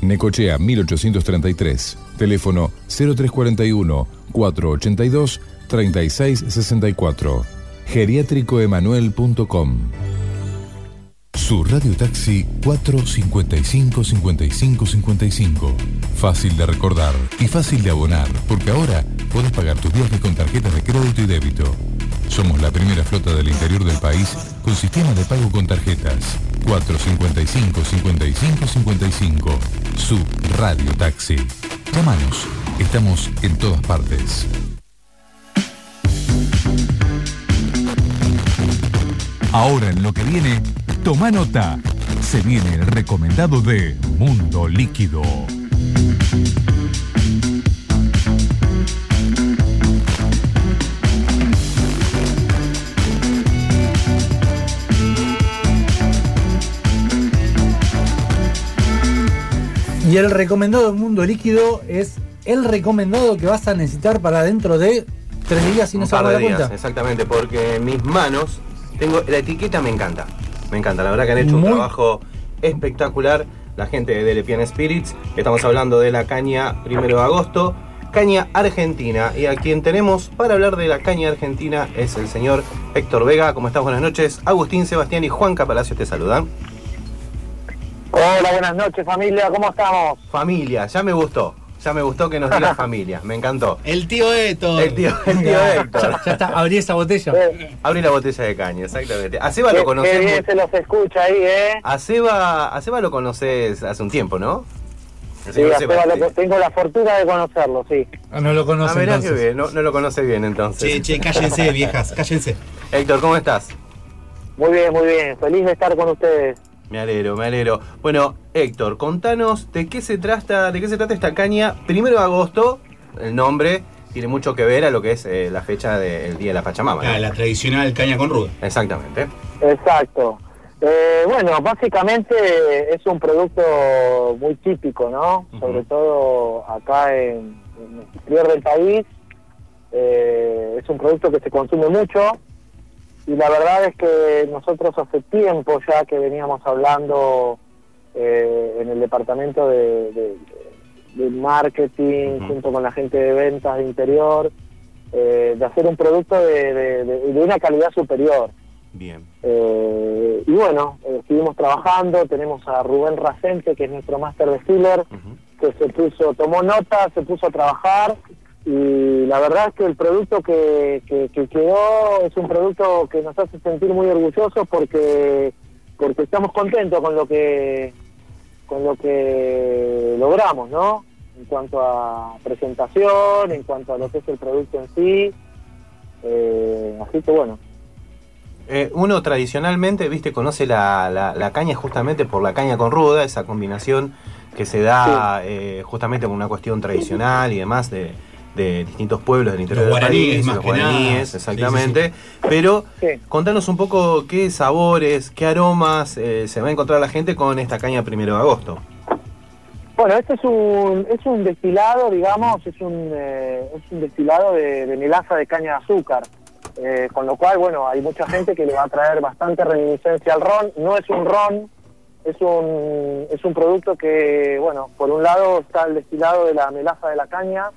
Necochea 1833. Teléfono 0341 482 3664. Geriátricoemanuel.com Su radio taxi 455 55 55. Fácil de recordar y fácil de abonar, porque ahora puedes pagar tus viajes con tarjetas de crédito y débito. Somos la primera flota del interior del país con sistema de pago con tarjetas. 455 55 55. Su radio taxi. Llámanos. Estamos en todas partes. Ahora en lo que viene, toma nota. Se viene el recomendado de Mundo Líquido. Y el recomendado mundo líquido es el recomendado que vas a necesitar para dentro de tres días si no se par va a de dar días, cuenta. exactamente, porque en mis manos tengo la etiqueta me encanta. Me encanta, la verdad que han hecho Muy- un trabajo espectacular la gente de Lepian Spirits. Estamos hablando de la caña primero de agosto, caña argentina. Y a quien tenemos para hablar de la caña argentina es el señor Héctor Vega. ¿Cómo estás? Buenas noches. Agustín, Sebastián y Juan Palacio te saludan. Hola, buenas noches familia, ¿cómo estamos? Familia, ya me gustó. Ya me gustó que nos digas familia, me encantó. El tío Héctor. El tío, el tío Héctor. Ya, ya está, abrí esa botella. Abrí la botella de caña, exactamente. A Seba Qué, lo qué conocemos. bien se los escucha ahí, ¿eh? A Seba, a Seba lo conoces hace un tiempo, ¿no? Sí, a Seba lo- tengo la fortuna de conocerlo, sí. Ah, no lo Ah, conoce qué bien, no, no lo conoce bien entonces. Che, che, cállense, viejas, cállense. Héctor, ¿cómo estás? Muy bien, muy bien. Feliz de estar con ustedes. Me alegro, me alegro. Bueno, Héctor, contanos de qué se trata, de qué se trata esta caña. Primero de agosto, el nombre tiene mucho que ver a lo que es eh, la fecha del Día de la Pachamama. ¿no? Ah, la tradicional caña con ruda. Exactamente. Exacto. Eh, bueno, básicamente es un producto muy típico, ¿no? Sobre todo acá en, en el interior del país. Eh, es un producto que se consume mucho y la verdad es que nosotros hace tiempo ya que veníamos hablando eh, en el departamento de, de- de marketing junto con la gente de ventas de interior eh, de hacer un producto de, de- de- de una calidad superior. Bien. Eh, y bueno, eh, seguimos trabajando, tenemos a Rubén Racente, que es nuestro master distiller, que se puso, tomó nota, se puso a trabajar y la verdad es que el producto que, que, que quedó es un producto que nos hace sentir muy orgullosos porque porque estamos contentos con lo que con lo que logramos, ¿no? En cuanto a presentación, en cuanto a lo que es el producto en sí. Eh, así que bueno, Eh, uno tradicionalmente, viste, conoce la, la- la caña justamente por la caña con ruda, esa combinación que se da eh, justamente por una cuestión tradicional y demás de, de distintos pueblos del interior Los del guaraníes, país, más los que nada. guaraníes, Sí, exactamente. Pero contanos un poco qué sabores, qué aromas eh, se va a encontrar la gente con esta caña primero de agosto. Bueno, este es un, es un destilado, digamos, es un, eh, es un destilado de, de melaza de caña de azúcar. Eh, con lo cual, bueno, hay mucha gente que le va a traer bastante reminiscencia al ron. No es un ron, es un, es un producto que, bueno, por un lado está el destilado de la melaza de la caña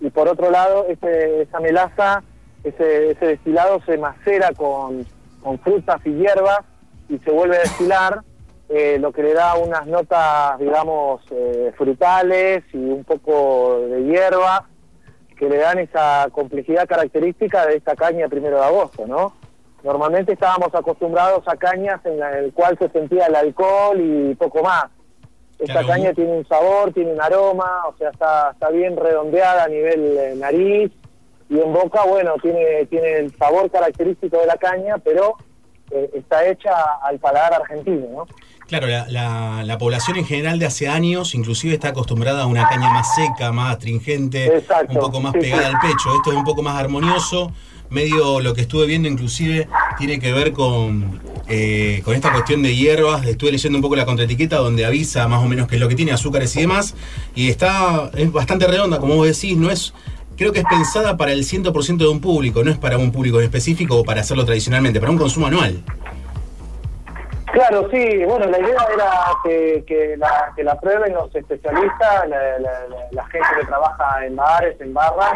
y por otro lado ese, esa melaza, ese, ese destilado se macera con, con frutas y hierbas y se vuelve a destilar, eh, lo que le da unas notas, digamos, eh, frutales y un poco de hierba que le dan esa complejidad característica de esta caña primero de agosto, ¿no? Normalmente estábamos acostumbrados a cañas en la- el cual se sentía el alcohol y poco más. Esta Claro. caña tiene un sabor, tiene un aroma, o sea, está, está bien redondeada a nivel eh, nariz y en boca, bueno, tiene, tiene el sabor característico de la caña, pero eh, está hecha al paladar argentino, ¿no? Claro, la, la- la población en general de hace años inclusive está acostumbrada a una caña más seca, más astringente, Exacto, un poco más sí, pegada sí. al pecho. Esto es un poco más armonioso, medio lo que estuve viendo inclusive tiene que ver con, eh, con esta cuestión de hierbas. Estuve leyendo un poco la contraetiqueta donde avisa más o menos qué es lo que tiene, azúcares y demás. Y está, es bastante redonda, como vos decís, no es... Creo que es pensada para el 100% de un público, no es para un público en específico o para hacerlo tradicionalmente, para un consumo anual. Claro, sí, bueno, la idea era que, que, la, que la prueben los especialistas, la, la- gente que trabaja en bares, en barras,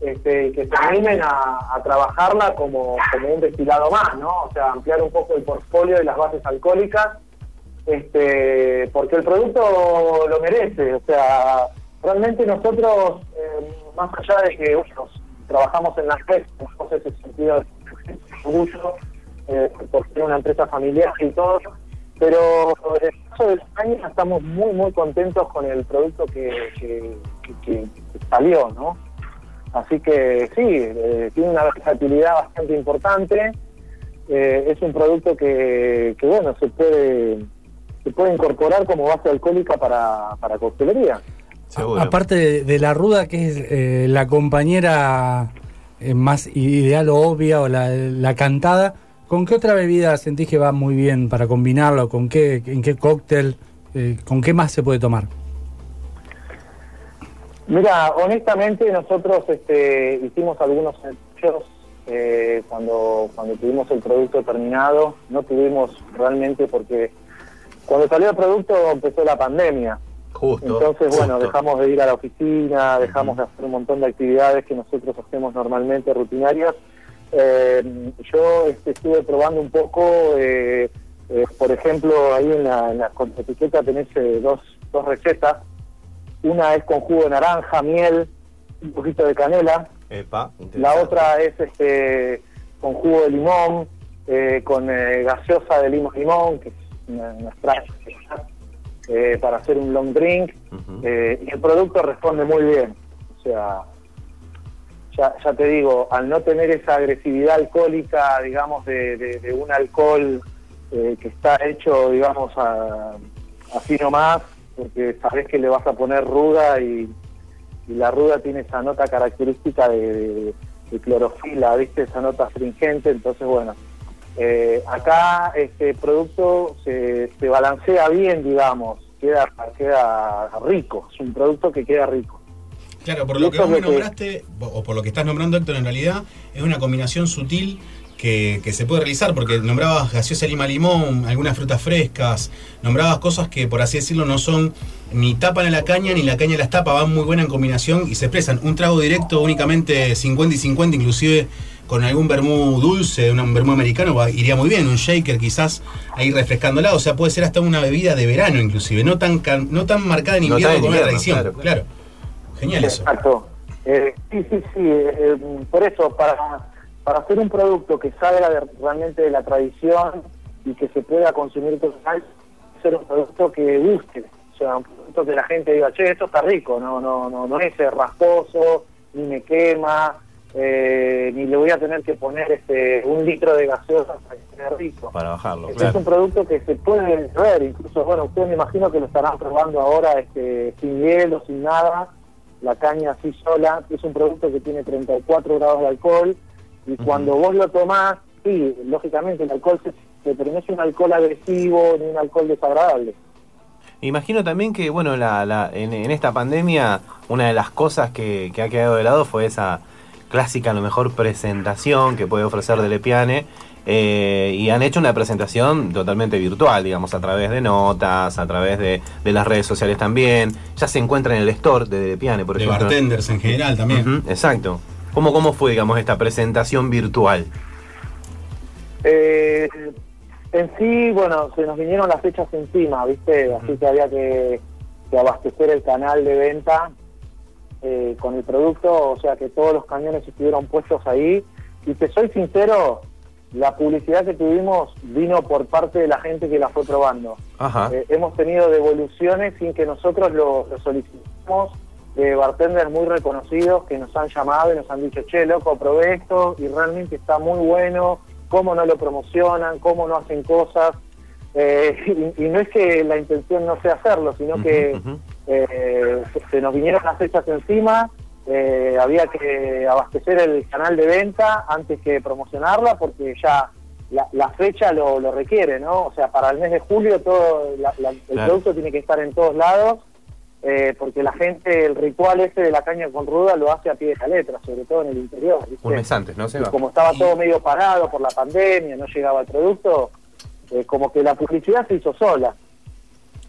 este, que se animen a, a trabajarla como, como un destilado más, ¿no? O sea, ampliar un poco el portfolio de las bases alcohólicas, este, porque el producto lo merece. O sea, realmente nosotros, eh, más allá de que trabajamos en las redes, tenemos ese sentido de orgullo eh, por una empresa familiar y todo, pero en el caso de España estamos muy, muy contentos con el producto que- que- que- que salió, ¿no? Así que sí, eh, tiene una versatilidad bastante importante. Eh, es un producto que, que, bueno, se puede se puede incorporar como base alcohólica para, para coctelería. Aparte de, de la ruda, que es eh, la compañera eh, más ideal o obvia, o la, la cantada, ¿con qué otra bebida sentís que va muy bien para combinarlo? ¿Con qué, ¿En qué cóctel? Eh, ¿Con qué más se puede tomar? Mira, honestamente nosotros este, hicimos algunos ensayos eh, cuando, cuando tuvimos el producto terminado. No tuvimos realmente porque cuando salió el producto empezó la pandemia. Justo. Entonces, bueno, dejamos de ir a la oficina, dejamos de hacer un montón de actividades que nosotros hacemos normalmente rutinarias. Eh, yo este, estuve probando un poco, eh, eh, por ejemplo, ahí en la, en la contraetiqueta tenés eh, dos, dos recetas. Una es con jugo de naranja, miel, un poquito de canela. Epa, La otra es este con jugo de limón, eh, con eh, gaseosa de limón limón, que es una, una extraña, eh, para hacer un long drink. eh, y el producto responde muy bien. O sea, ya, ya te digo, al no tener esa agresividad alcohólica, digamos, de, de- de un alcohol eh, que está hecho, digamos, a- así nomás, porque sabes que le vas a poner ruda y, y la ruda tiene esa nota característica de, de- de clorofila, ¿viste? Esa nota astringente, entonces bueno, eh, acá este producto se, se balancea bien, digamos, queda, queda rico, es un producto que queda rico. Claro, por lo que vos me nombraste, o por lo que estás nombrando, Héctor, en realidad es una combinación sutil que, que se puede realizar, porque nombrabas gaseosa lima limón, algunas frutas frescas, nombrabas cosas que, por así decirlo, no son ni tapan a la caña, ni la caña las tapa, van muy buena en combinación y se expresan. Un trago directo únicamente 50 y 50, inclusive con algún vermú dulce, un vermú americano, va- iría muy bien, un shaker quizás ahí refrescándola, o sea, puede ser hasta una bebida de verano inclusive, no tan, can- no tan marcada en No invierno como la invierno, tradición, claro, claro. Genial eso. Exacto. Eh, sí, sí, sí. eh, eh, por eso, para, para hacer un producto que salga de- realmente de la tradición y que se pueda consumir total, ser un producto que guste. O sea, un producto que la gente diga, che, esto está rico, no no no no es eh, rasposo, ni me quema, eh, ni le voy a tener que poner este un litro de gaseosa para que sea rico. Para bajarlo, Este Es claro. un producto que se puede ver, incluso, bueno, ustedes me imagino que lo estarán probando ahora este, sin hielo, sin nada, la caña así sola, es un producto que tiene 34 grados de alcohol y cuando vos lo tomás, sí, lógicamente el alcohol se, se- pero no es un alcohol agresivo ni un alcohol desagradable. Imagino también que, bueno, la, la- en, en esta pandemia, una de las cosas que, que ha quedado de lado fue esa clásica, a lo mejor, presentación que puede ofrecer Delepiane. eh, y han hecho una presentación totalmente virtual, digamos, a través de notas, a través de, de las redes sociales también. Ya se encuentra en el store de Delepiane, por De ejemplo. bartenders en general también. Exacto. ¿Cómo, ¿Cómo fue, digamos, esta presentación virtual? Eh, en sí, bueno, se nos vinieron las fechas encima, ¿viste? Así que había que, que abastecer el canal de venta eh, con el producto, o sea que todos los cañones estuvieron puestos ahí. Y te soy sincero, la publicidad que tuvimos vino por parte de la gente que la fue probando. Ajá. Eh, hemos tenido devoluciones sin que nosotros lo, lo solicitemos de bartenders muy reconocidos que nos han llamado y nos han dicho, che, loco, probé esto y realmente está muy bueno, cómo no lo promocionan, cómo no hacen cosas. Eh, y, y no es que la intención no sea hacerlo, sino que eh, se, se nos vinieron las fechas encima, eh, había que abastecer el canal de venta antes que promocionarla porque ya la, la fecha lo, lo requiere, ¿no? O sea, para el mes de julio todo la- la- el Claro. producto tiene que estar en todos lados eh, porque la gente, el ritual ese de la caña con ruda lo hace a pie de la letra, sobre todo en el interior. ¿viste? Un mes antes, ¿no? Se Y como estaba todo medio parado por la pandemia, no llegaba el producto, eh, como que la publicidad se hizo sola.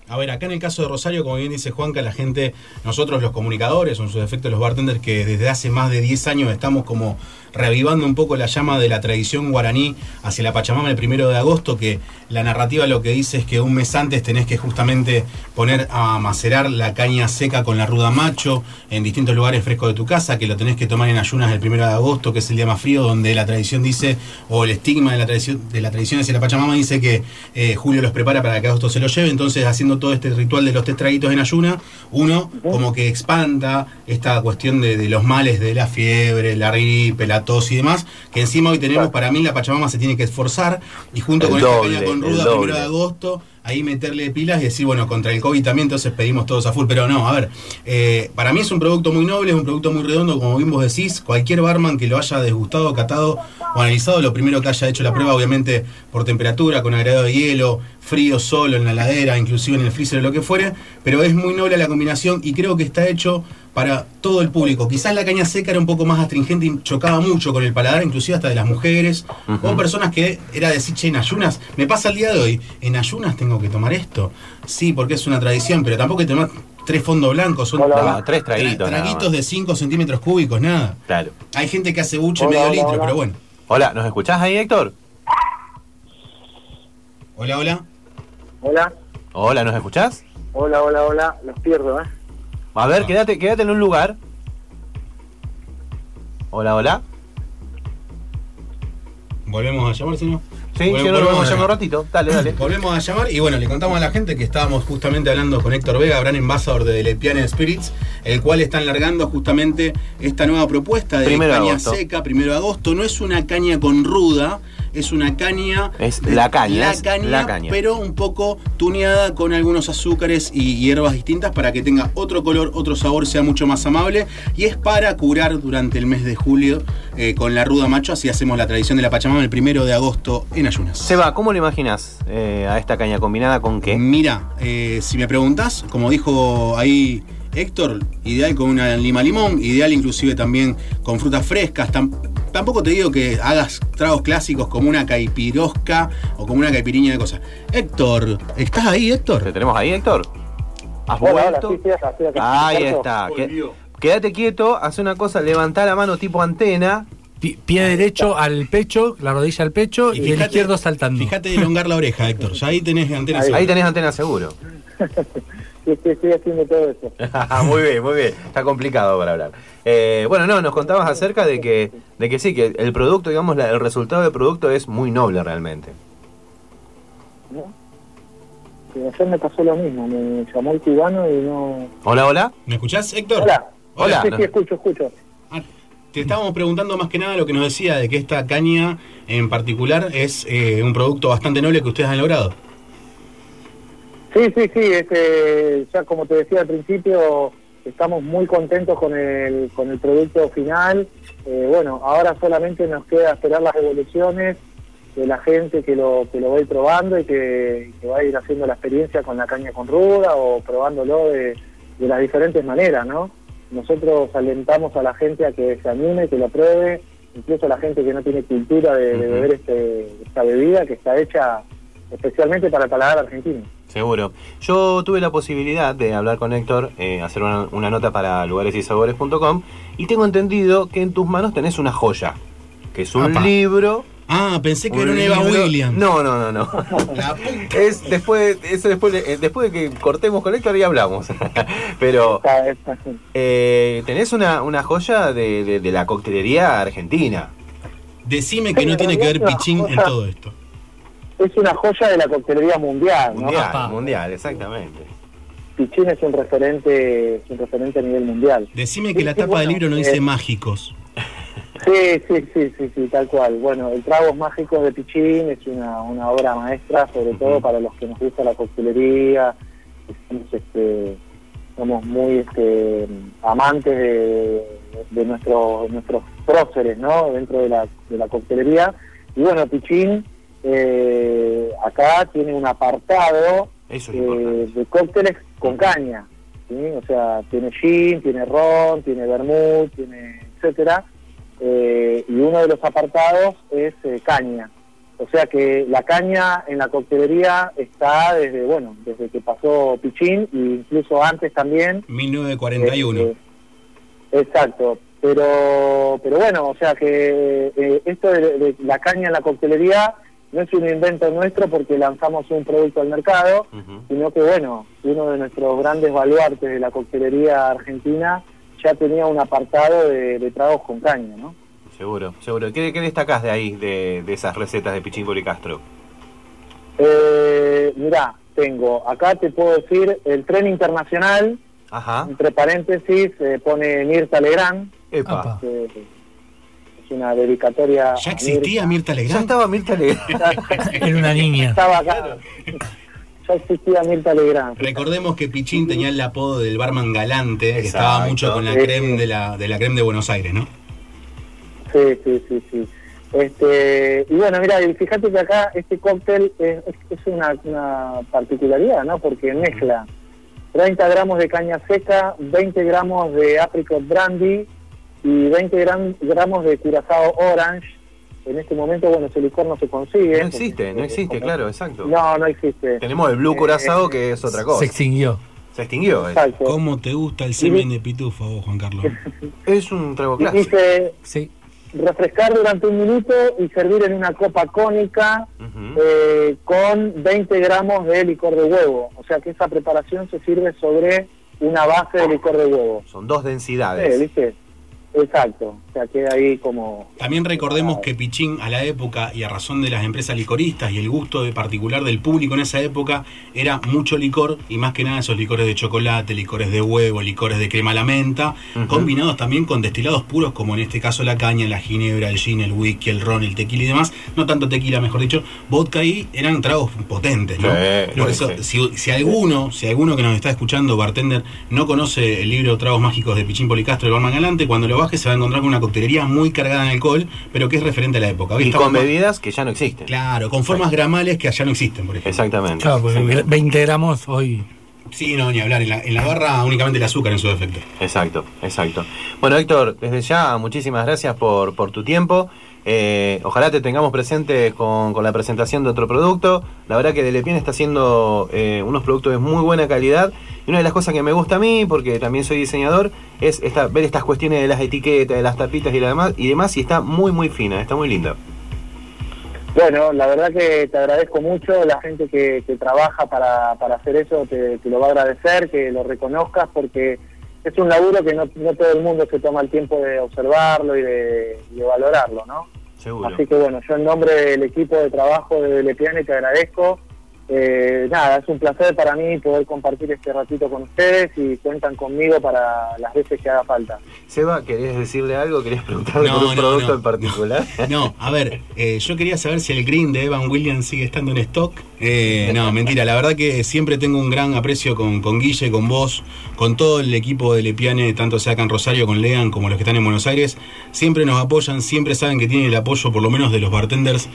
A ver, acá en el caso de Rosario, como bien dice Juanca, la gente, nosotros los comunicadores, en su defecto los bartenders, que desde hace más de 10 años estamos como revivando un poco la llama de la tradición guaraní hacia la Pachamama el primero de agosto, que la narrativa lo que dice es que un mes antes tenés que justamente poner a macerar la caña seca con la ruda macho en distintos lugares frescos de tu casa, que lo tenés que tomar en ayunas el primero de agosto, que es el día más frío, donde la tradición dice, o el estigma de la tradición, de la tradición hacia la Pachamama dice que eh, Julio los prepara para que agosto se los lleve, entonces haciendo todo este ritual de los tres traguitos en ayuna, uno como que expanda esta cuestión de, de los males de la fiebre, la gripe, la tos y demás, que encima hoy tenemos, para mí la Pachamama se tiene que esforzar y junto El con doble, esta con ruda primero de agosto, ahí meterle pilas y decir, bueno, contra el COVID también, entonces pedimos todos a full. Pero no, a ver, eh, para mí es un producto muy noble, es un producto muy redondo, como bien vos decís, cualquier barman que lo haya desgustado, catado o analizado, lo primero que haya hecho la prueba, obviamente por temperatura, con agregado de hielo, frío solo en la heladera, inclusive en el freezer o lo que fuere, pero es muy noble la combinación y creo que está hecho para todo el público. Quizás la caña seca era un poco más astringente y chocaba mucho con el paladar, inclusive hasta de las mujeres, o personas que era decir, che, en ayunas, me pasa el día de hoy, en ayunas tengo que tomar esto. Sí, porque es una tradición, pero tampoco hay que tomar tres fondos blancos, son Hola. Tres traguitos tra- traguitos de 5 centímetros cúbicos, nada. Claro. Hay gente que hace buche Hola, medio hola, litro, hola. pero bueno. Hola, ¿nos escuchás ahí, Héctor? Hola, hola. Hola, Hola, ¿nos escuchás? hola, hola, hola. Los pierdo, ¿eh? A ver, quédate, quédate en un lugar. Hola, hola. Volvemos a llamar, si no. Sí, Vol- yo no lo volvemos vamos a llamar un ratito. Dale, dale. Volvemos a llamar y bueno, le contamos a la gente que estábamos justamente hablando con Héctor Vega, gran embajador de Lepiane Spirits, el cual están largando justamente esta nueva propuesta de Primero caña agosto. seca, primero de agosto. No es una caña con ruda, es una caña. Es la caña, La caña, la caña. pero un poco tuneada con algunos azúcares y hierbas distintas para que tenga otro color, otro sabor, sea mucho más amable. Y es para curar durante el mes de julio eh, con la ruda macho. Así hacemos la tradición de la Pachamama el primero de agosto en ayunas. Seba, ¿cómo le imaginas eh, a esta caña combinada con qué? Mira, eh, si me preguntás, como dijo ahí Héctor, ideal con una lima limón, ideal inclusive también con frutas frescas. Tampoco te digo que hagas tragos clásicos como una caipirosca o como una caipiriña de cosas. Héctor, ¿estás ahí, ¿Te Héctor? tenemos ahí, Héctor? ¿Has Hola, hola, vuelto? sí, estoy acá. Ahí está. Que- quédate quieto, hace una cosa, levantá la mano tipo antena. Pi- Pie derecho al pecho, la rodilla al pecho y, el fíjate- izquierdo saltando. Fíjate de elongar la oreja, Héctor. Ya ahí tenés antenas. Ahí. Ahí tenés antena seguro. Sí, sí, estoy haciendo todo eso. muy bien, muy bien. Está complicado para hablar. Eh, bueno, no, nos contabas acerca de que, de que sí, que el producto, digamos, la- el resultado del producto es muy noble realmente. ¿no? Ayer me pasó lo mismo, me llamó el cubano y no... Hola, hola. ¿Me escuchás, Héctor? Hola, Hola. sí, no. sí, escucho, escucho. Ah, Te estábamos preguntando más que nada lo que nos decía de que esta caña en particular es eh, un producto bastante noble que ustedes han logrado. Sí, sí, sí, este, ya como te decía al principio, estamos muy contentos con el, con el producto final. Eh, bueno, ahora solamente nos queda esperar las evoluciones de la gente que lo, que lo va a ir probando y que, que va a ir haciendo la experiencia con la caña con ruda o probándolo de, de las diferentes maneras, ¿no? Nosotros alentamos a la gente a que se anime, que lo pruebe, incluso a la gente que no tiene cultura de, beber este, esta bebida que está hecha especialmente para el paladar argentino. Seguro. Yo tuve la posibilidad de hablar con Héctor, eh, hacer una, una nota para lugaresysabores.com y tengo entendido que en tus manos tenés una joya, que es un Apa. libro. Ah, pensé que un era un Eva Williams. No, no, no, no. La puta. Es después, eso después, de- eh, después de que cortemos con Héctor y hablamos. Pero eh, tenés una, una joya de, de- de la coctelería argentina. Decime que no tiene que ver Pichín en todo esto. Es una joya de la coctelería mundial. Mundial, mundial, exactamente. Pichín es un referente, es un referente a nivel mundial. Decime que Sí, la sí, tapa del bueno, libro no dice eh, mágicos. Sí, sí, sí, sí, sí, tal cual. Bueno, el Tragos Mágicos de Pichín es una, una obra maestra, sobre todo para los que nos gusta la coctelería, somos, este, somos muy este, amantes de, de nuestros nuestros próceres, ¿no? Dentro de la, de la coctelería. Y bueno, Pichín eh, acá tiene un apartado Eso es eh, de cócteles con caña. ¿sí? O sea, tiene gin, tiene ron, tiene vermouth, tiene etcétera. Eh, y uno de los apartados es caña. O sea que la caña en la coctelería está desde, bueno, desde que pasó Pichín e incluso antes también. 1941. Eh, exacto. Pero, pero bueno, o sea que eh, esto de, de la caña en la coctelería no es un invento nuestro porque lanzamos un producto al mercado, sino que bueno, uno de nuestros grandes baluartes de la coctelería argentina ya tenía un apartado de, de tragos con caña, ¿no? Seguro, seguro. ¿Qué, qué destacás de ahí, de, de esas recetas de Pichín Castro? Eh, mirá, tengo, acá te puedo decir, el tren internacional, Ajá. entre paréntesis, eh, pone Mirta Legrand. Epa. es una dedicatoria. ¿Ya existía Mirta Legrand? Ya estaba Mirta Legrand. Era una niña. Estaba acá. Ya existía Mirta Legrand. Recordemos que Pichín tenía el apodo del barman galante, que estaba mucho con la Sí, creme sí. de la, de la creme de Buenos Aires, ¿no? Sí, sí, sí, sí. Este, y bueno, mira, y fíjate que acá este cóctel es una, una particularidad, ¿no? Porque mezcla 30 gramos de caña seca, 20 gramos de apricot brandy y 20 gram- gramos de curazao orange. En este momento, bueno, ese licor no se consigue. No existe, no existe, claro, exacto. No, no existe. Tenemos el Blue Curazao, que es otra cosa. Se extinguió. Se extinguió. eh. Exacto. ¿Cómo te gusta el semen de pitufo, vos, Juan Carlos? Es un trago clásico. dice Sí. refrescar durante un minuto y servir en una copa cónica Ujú. eh, con 20 gramos de licor de huevo. O sea que esa preparación se sirve sobre una base de licor de huevo. Son dos Sí, densidades. ¿viste? Exacto. O sea, queda ahí como... También recordemos que Pichín a la época y a razón de las empresas licoristas y el gusto de particular del público en esa época era mucho licor y más que nada esos licores de chocolate, licores de huevo, licores de crema a la menta, combinados también con destilados puros como en este caso la caña, la ginebra, el gin, el whisky, el ron, el tequila y demás, no tanto tequila mejor dicho, vodka y eran tragos potentes, ¿no? Sí, Por sí, eso, sí. si, si alguno, si alguno que nos está escuchando, bartender, no conoce el libro Tragos Mágicos de Pichín Policastro del Barman Galante, cuando lo baje se va a encontrar con una coctelería muy cargada en alcohol, pero que es referente a la época. Hoy Y con bebidas que ya no existen. Claro, con formas gramales que allá no existen, por ejemplo. Exactamente. Claro, porque Exactamente. 20 gramos hoy. Sí, no, ni hablar. En la, en la barra únicamente el azúcar en su defecto. Exacto, exacto. Bueno, Héctor, desde ya, muchísimas gracias por, por tu tiempo. Eh, ojalá te tengamos presentes con, con la presentación de otro producto. La verdad que Delepien está haciendo eh, unos productos de muy buena calidad. Y una de las cosas que me gusta a mí, porque también soy diseñador, es esta, ver estas cuestiones de las etiquetas, de las tapitas y, la demás, y demás. Y está muy, muy fina, está muy linda. Bueno, la verdad que te agradezco mucho, la gente que, que trabaja para, para hacer eso te, te lo va a agradecer, que lo reconozcas porque es un laburo que no, no todo el mundo se toma el tiempo de observarlo y de, de valorarlo, ¿no? Seguro. Así que bueno, yo en nombre del equipo de trabajo de Lepiane te agradezco. Eh, nada, es un placer para mí poder compartir este ratito con ustedes y cuentan conmigo para las veces que haga falta. Seba, ¿querés decirle algo? ¿Querés preguntarle No, por un no, producto no, en particular? No, a ver, eh, yo quería saber si el green de Evan Williams sigue estando en stock. Eh, no, mentira, la verdad que siempre tengo un gran aprecio con, con Guille, con vos, con todo el equipo de Lepiane, tanto sea acá en Rosario, con Lean, como los que están en Buenos Aires. Siempre nos apoyan, siempre saben que tienen el apoyo, por lo menos de los bartenders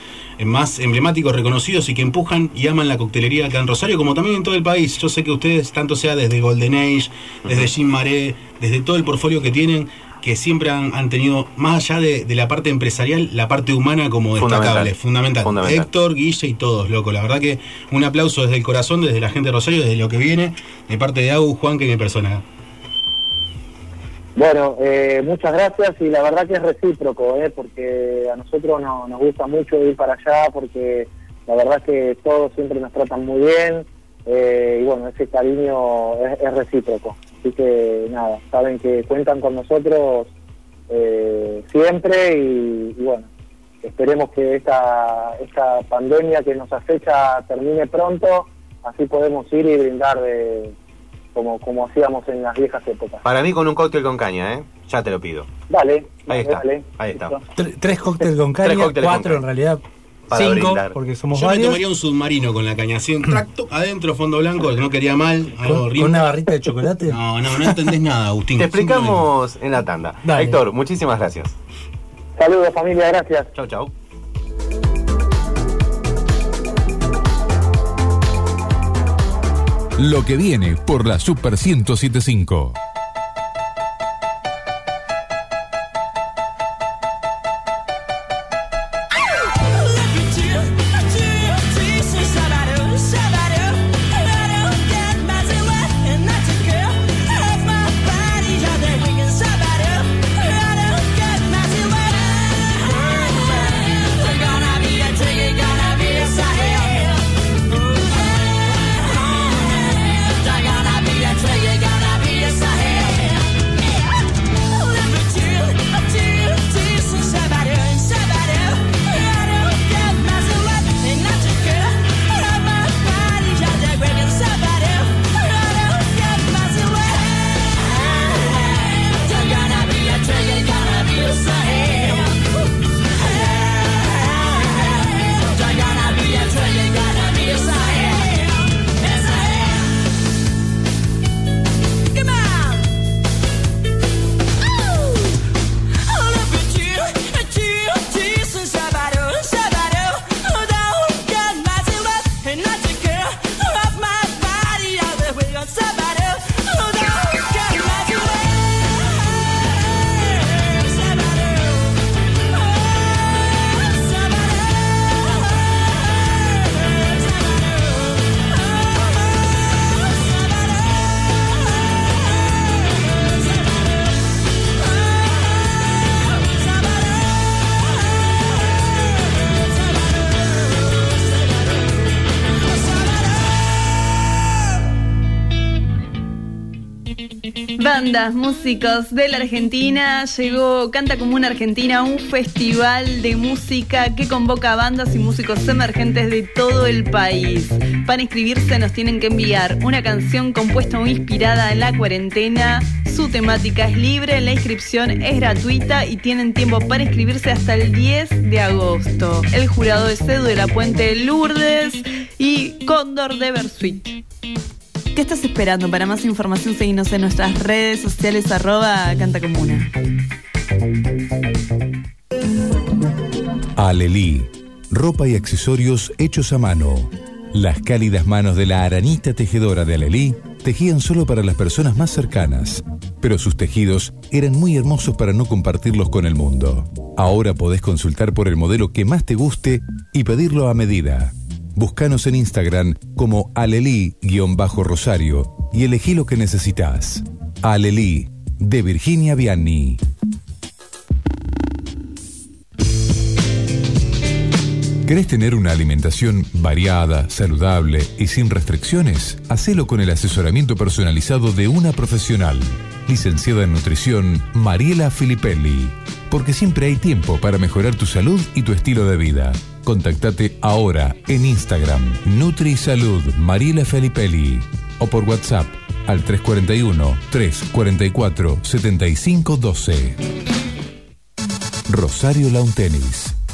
más emblemáticos, reconocidos y que empujan y aman la coctelería acá en Rosario, como también en todo el país. Yo sé que ustedes, tanto sea desde Golden Age, desde Jim Maré, desde todo el portfolio que tienen, que siempre han, han tenido, más allá de, de la parte empresarial, la parte humana como destacable, fundamental. Fundamental. Héctor, Guille y todos, loco. La verdad que un aplauso desde el corazón, desde la gente de Rosario, desde lo que viene, de parte de Agu, Juan, que mi persona. Bueno, eh, muchas gracias y la verdad que es recíproco, eh, porque a nosotros no- nos gusta mucho ir para allá, porque la verdad que todos siempre nos tratan muy bien eh, y bueno, ese cariño es, es recíproco. Así que nada, saben que cuentan con nosotros eh, siempre y, y bueno, esperemos que esta, esta pandemia que nos acecha termine pronto, así podemos ir y brindar de, como, como hacíamos en las viejas épocas. Para mí con un cóctel con caña, ¿eh? Ya te lo pido. Dale, Ahí dale, está, dale. ahí está. Tre- tres cócteles con caña, cócteles con cuatro caña. en realidad, Para cinco, brindar. porque somos Yo me tomaría un submarino con la caña, así un tracto, adentro, fondo blanco, que no quería mal, algo Con, con una barrita de chocolate. No, no, no entendés nada, Agustín. Te explicamos en la tanda. Dale. Héctor, muchísimas gracias. Saludos familia, gracias. Chau, chau. Lo que viene por la Super 1075. Músicos de la Argentina, llegó Canta como una Argentina, un festival de música que convoca a bandas y músicos emergentes de todo el país. Para inscribirse nos tienen que enviar una canción compuesta o inspirada en la cuarentena. Su temática es libre, la inscripción es gratuita y tienen tiempo para inscribirse hasta el 10 de agosto. El jurado es Edu de la Puente Lourdes y Cóndor de Bersuit. ¿Qué estás esperando? Para más información, seguinos en nuestras redes sociales, arroba Canta Comuna. Alelí, ropa y accesorios hechos a mano. Las cálidas manos de la aranita tejedora de Alelí tejían solo para las personas más cercanas, pero sus tejidos eran muy hermosos para no compartirlos con el mundo. Ahora podés consultar por el modelo que más te guste y pedirlo a medida. Búscanos en Instagram como alelí-rosario y elegí lo que necesitas. Alelí, de Virginia Vianney. ¿Querés tener una alimentación variada, saludable y sin restricciones? Hacelo con el asesoramiento personalizado de una profesional. Licenciada en nutrición, Mariela Filipelli. Porque siempre hay tiempo para mejorar tu salud y tu estilo de vida. Contactate ahora en Instagram, NutriSalud Mariela Filipelli. O por WhatsApp al 341-344-7512. Rosario Lawn Tennis.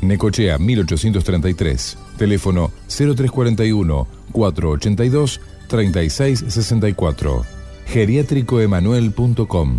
Necochea 1833. Teléfono 0341 482 3664. Geriátricoemanuel.com.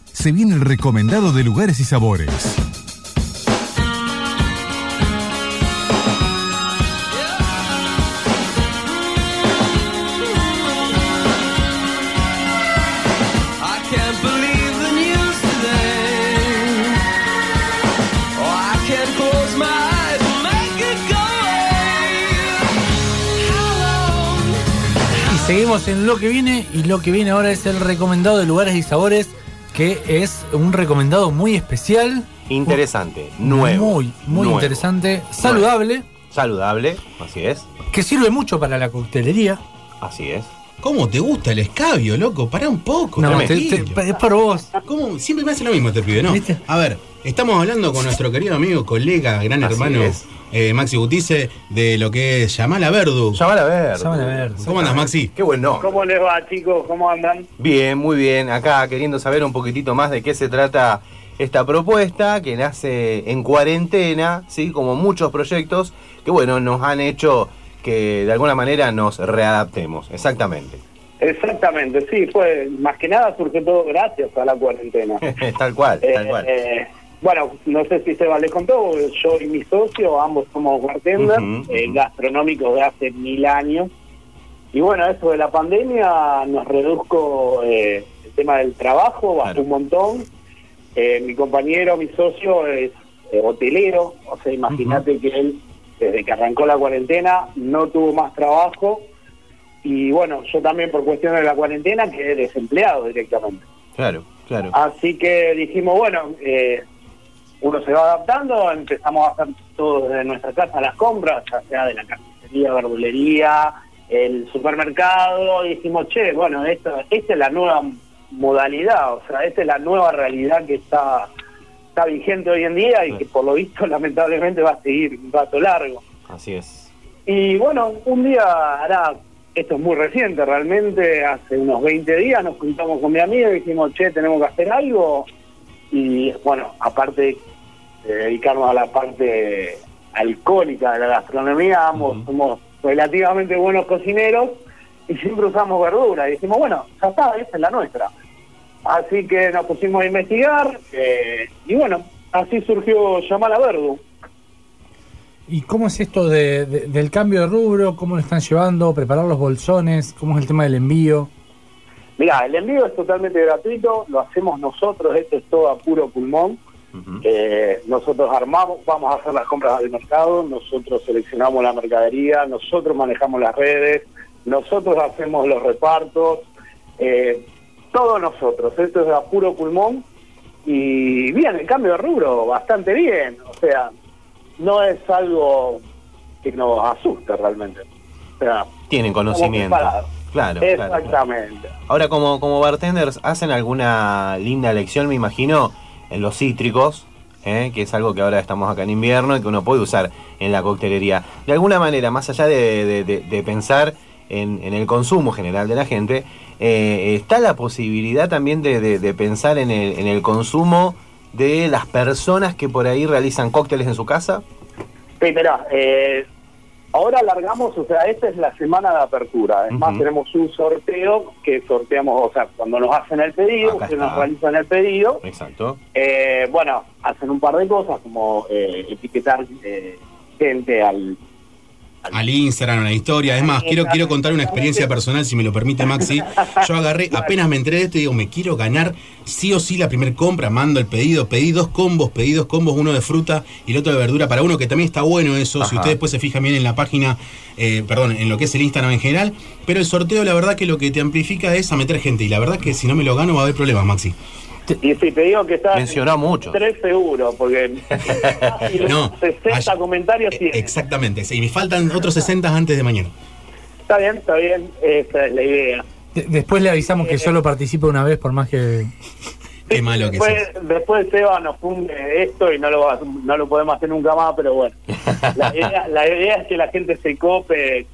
Se viene el recomendado de lugares y sabores. Oh. Y seguimos en lo que viene, y lo que viene ahora es el recomendado de lugares y sabores, que es un recomendado muy especial. Interesante, nuevo. Muy, muy nuevo. interesante, saludable, Saludable, así es. que sirve mucho para la coctelería. Así es. ¿Cómo te gusta el escabio, loco? Pará un poco. No, tranquilo. te- te- es por vos. ¿Cómo? Siempre me hace lo mismo este pibe, ¿no? ¿Viste? A ver, estamos hablando con nuestro querido amigo, colega, gran Así hermano es. Eh, Maxi Gutice de lo que es Yamala Verdu. Llámala a ver. Llámala a ver. ¿Cómo andas, Maxi? Qué buen nombre. ¿Cómo les va, chicos? ¿Cómo andan? Bien, muy bien. Acá queriendo saber un poquitito más de qué se trata esta propuesta que nace en cuarentena, ¿sí? Como muchos proyectos que, bueno, nos han hecho que de alguna manera nos readaptemos. Exactamente. Exactamente, sí, fue más que nada surgió todo gracias a la cuarentena. tal cual, tal Eh, cual. eh, bueno, no sé si Seba les contó, yo y mi socio, ambos somos bartenders, eh, gastronómicos de hace mil años. Y bueno, eso de la pandemia nos reduzco eh, el tema del trabajo, bajó Claro. un montón. Eh, mi compañero, mi socio es eh, hotelero, o sea, imagínate que él, desde que arrancó la cuarentena, no tuvo más trabajo. Y bueno, yo también por cuestiones de la cuarentena quedé desempleado directamente. Claro, Claro. Así que dijimos, bueno, eh, uno se va adaptando, empezamos a hacer todo desde nuestra casa las compras, ya sea de la carnicería, verdulería, el supermercado, y dijimos, che, bueno, esto, esta es la nueva modalidad, o sea, esta es la nueva realidad que está, está vigente hoy en día y que por lo visto lamentablemente va a seguir un rato largo. Así es. Y bueno, un día hará, esto es muy reciente realmente, hace unos 20 días nos juntamos con mi amigo y dijimos, che, tenemos que hacer algo. Y bueno, aparte de dedicarnos a la parte alcohólica de la gastronomía, ambos somos relativamente buenos cocineros y siempre usamos verdura. Y dijimos, bueno, ya está, esa es la nuestra. Así que nos pusimos a investigar eh, y bueno, así surgió Llamala Verdu. ¿Y cómo es esto de- de- del cambio de rubro? ¿Cómo lo están llevando? ¿Preparar los bolsones? ¿Cómo es el tema del envío? Mira, el envío es totalmente gratuito, lo hacemos nosotros, esto es todo a puro pulmón. Eh, nosotros armamos, vamos a hacer las compras del mercado, nosotros seleccionamos la mercadería, nosotros manejamos las redes, nosotros hacemos los repartos, eh, todo nosotros, esto es a puro pulmón. Y bien, el cambio de rubro, bastante bien, o sea, no es algo que nos asuste realmente. O sea, Tienen conocimiento. Claro, claro, claro. Exactamente. Ahora, como, como bartenders, ¿hacen alguna linda elección, me imagino, en los cítricos? ¿eh? que es algo que ahora estamos acá en invierno y que uno puede usar en la coctelería. De alguna manera, más allá de, de- pensar en, el consumo general de la gente, eh, está la posibilidad también de, pensar en el, en el consumo de las personas que por ahí realizan cócteles en su casa. Sí, mirá, eh, ahora alargamos, o sea, esta es la semana de apertura. Además, Ujú. tenemos un sorteo que sorteamos, o sea, cuando nos hacen el pedido, Acá que está. nos realizan el pedido, Exacto. eh, bueno, hacen un par de cosas como eh, etiquetar eh, gente al. Al Instagram, a la historia. Es más, quiero, quiero contar una experiencia personal, si me lo permite Maxi. Yo agarré, apenas me enteré de esto y digo, me quiero ganar sí o sí la primer compra, mando el pedido, pedí dos combos, pedí dos combos, uno de fruta y el otro de verdura para uno, que también está bueno eso, si ustedes después se fijan bien en la página, eh, perdón, en lo que es el Instagram en general, pero el sorteo la verdad que lo que te amplifica es a meter gente y la verdad que si no me lo gano va a haber problemas, Maxi. Y si te digo que está. Mencionó mucho. Tres seguros, porque. No, 60 comentarios tiene. Exactamente, sí, y me faltan otros 60 antes de mañana. Está bien, está bien, esa es la idea. De- después le avisamos que solo participe una vez, por más que. Qué malo que sos. Después, después Seba nos funde esto y no lo, va- no lo podemos hacer nunca más, pero bueno. La idea, la idea es que la gente se cope,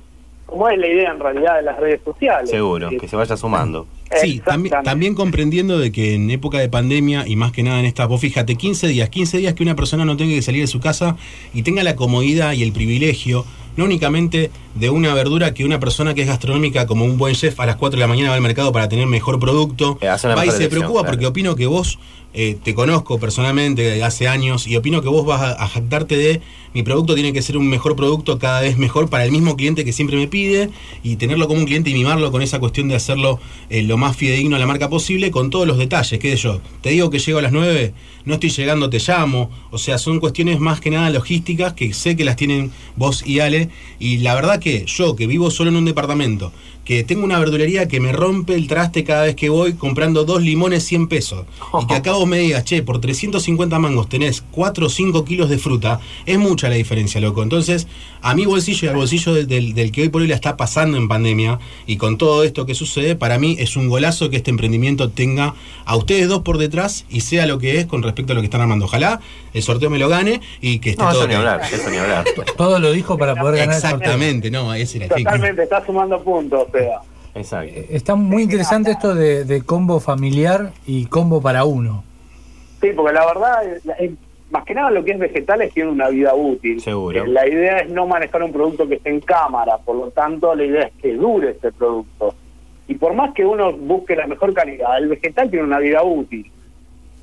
como es la idea en realidad de las redes sociales. Seguro, que se vaya sumando. Sí, también, también comprendiendo de que en época de pandemia y más que nada en esta, vos fíjate, 15 días, 15 días que una persona no tenga que salir de su casa y tenga la comodidad y el privilegio, no únicamente de una verdura que una persona que es gastronómica como un buen chef a las 4 de la mañana va al mercado para tener mejor producto, Eh, va y se preocupa claro. porque opino que vos, eh, te conozco personalmente hace años y opino que vos vas a, a jactarte de mi producto tiene que ser un mejor producto cada vez mejor para el mismo cliente que siempre me pide y tenerlo como un cliente y mimarlo con esa cuestión de hacerlo eh, lo más fidedigno a la marca posible con todos los detalles, qué sé yo. Te digo que llego a las 9, no estoy llegando, te llamo. O sea, son cuestiones más que nada logísticas que sé que las tienen vos y Ale. Y la verdad que yo, que vivo solo en un departamento, que tengo una verdulería que me rompe el traste cada vez que voy comprando dos limones 100 pesos. Y que acá vos me digas, che, por 350 mangos tenés 4 o 5 kilos de fruta, es mucha la diferencia, loco. Entonces, a mi bolsillo y al bolsillo del, del- del que hoy por hoy la está pasando en pandemia y con todo esto que sucede, para mí es un golazo que este emprendimiento tenga a ustedes dos por detrás y sea lo que es con respecto a lo que están armando. Ojalá el sorteo me lo gane y que esté No, todo eso ni ok. hablar, eso ni hablar. Todo lo dijo para poder ganar el sorteo. Exactamente, no, ese era el. Totalmente, está sumando puntos, Exacto. Está muy interesante esto de, de combo familiar y combo para uno. Sí, porque la verdad, la- eh, más que nada lo que es vegetales tiene una vida útil. Seguro. Eh, La idea es no manejar un producto que esté en cámara, por lo tanto la idea es que dure este producto. Y por más que uno busque la mejor calidad, el vegetal tiene una vida útil.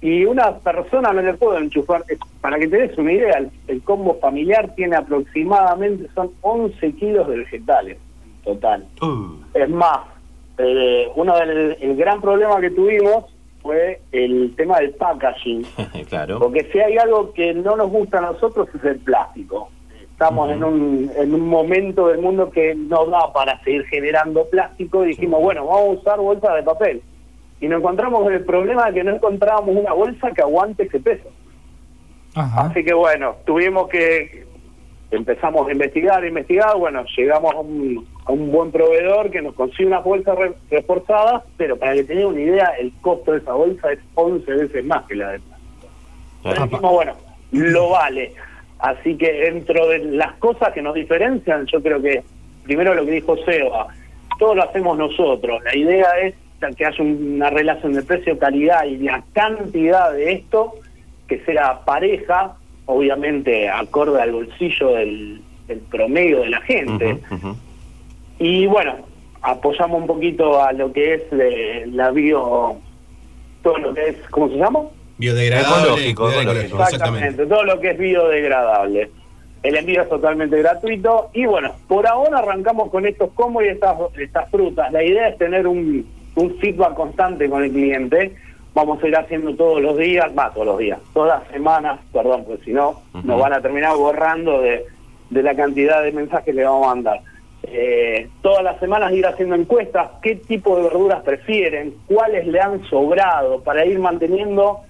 Y una persona no le puede enchufar, eh, para que te des una idea, el, el combo familiar tiene aproximadamente, son 11 kilos de vegetales total. Uh, Es más, eh, uno del el gran problema que tuvimos fue el tema del packaging. claro. Porque si hay algo que no nos gusta a nosotros es el plástico. Estamos en, un, en un momento del mundo que no da para seguir generando plástico y dijimos, bueno, vamos a usar bolsas de papel. y nos encontramos con el problema de que no encontrábamos una bolsa que aguante ese peso. Así que bueno, tuvimos que empezamos a investigar, investigar, bueno, llegamos a un, a un buen proveedor que nos consigue unas bolsas re- reforzadas, pero para que tengan una idea, el costo de esa bolsa es 11 veces más que la de dijimos, bueno, lo vale. Así que dentro de las cosas que nos diferencian, yo creo que primero lo que dijo Seba, todo lo hacemos nosotros. La idea es que haya una relación de precio-calidad y la cantidad de esto que sea pareja, obviamente acorde al bolsillo del, del promedio de la gente. Y bueno, apoyamos un poquito a lo que es eh, la bio, todo lo que es, ¿cómo se llama? Biodegradable. Ecológico, ecológico. Exactamente, todo lo que es biodegradable. El envío es totalmente gratuito y bueno, por ahora arrancamos con estos combos y estas, estas frutas. La idea es tener un, un feedback constante con el cliente. Vamos a ir haciendo todos los días, va, todos los días, todas las semanas, perdón, porque si no, nos van a terminar borrando de, de la cantidad de mensajes que le vamos a mandar. Eh, todas las semanas ir haciendo encuestas, qué tipo de verduras prefieren, cuáles le han sobrado, para ir manteniendo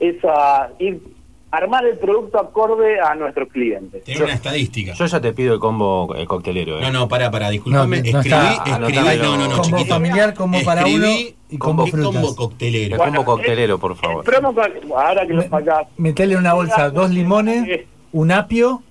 esa, ir armar el producto acorde a nuestros clientes. Tiene una estadística. Yo ya te pido el combo eh, coctelero. ¿eh? No, no, pará, pará, disculpame. No, no escribí, está- escribí, no, no, no, Combo chiquito. familiar, combo para Escribí uno y combo ¿qué frutas. combo coctelero. El combo coctelero, por favor. Promo ahora que lo sacás, Metele en una bolsa dos limones, un apio,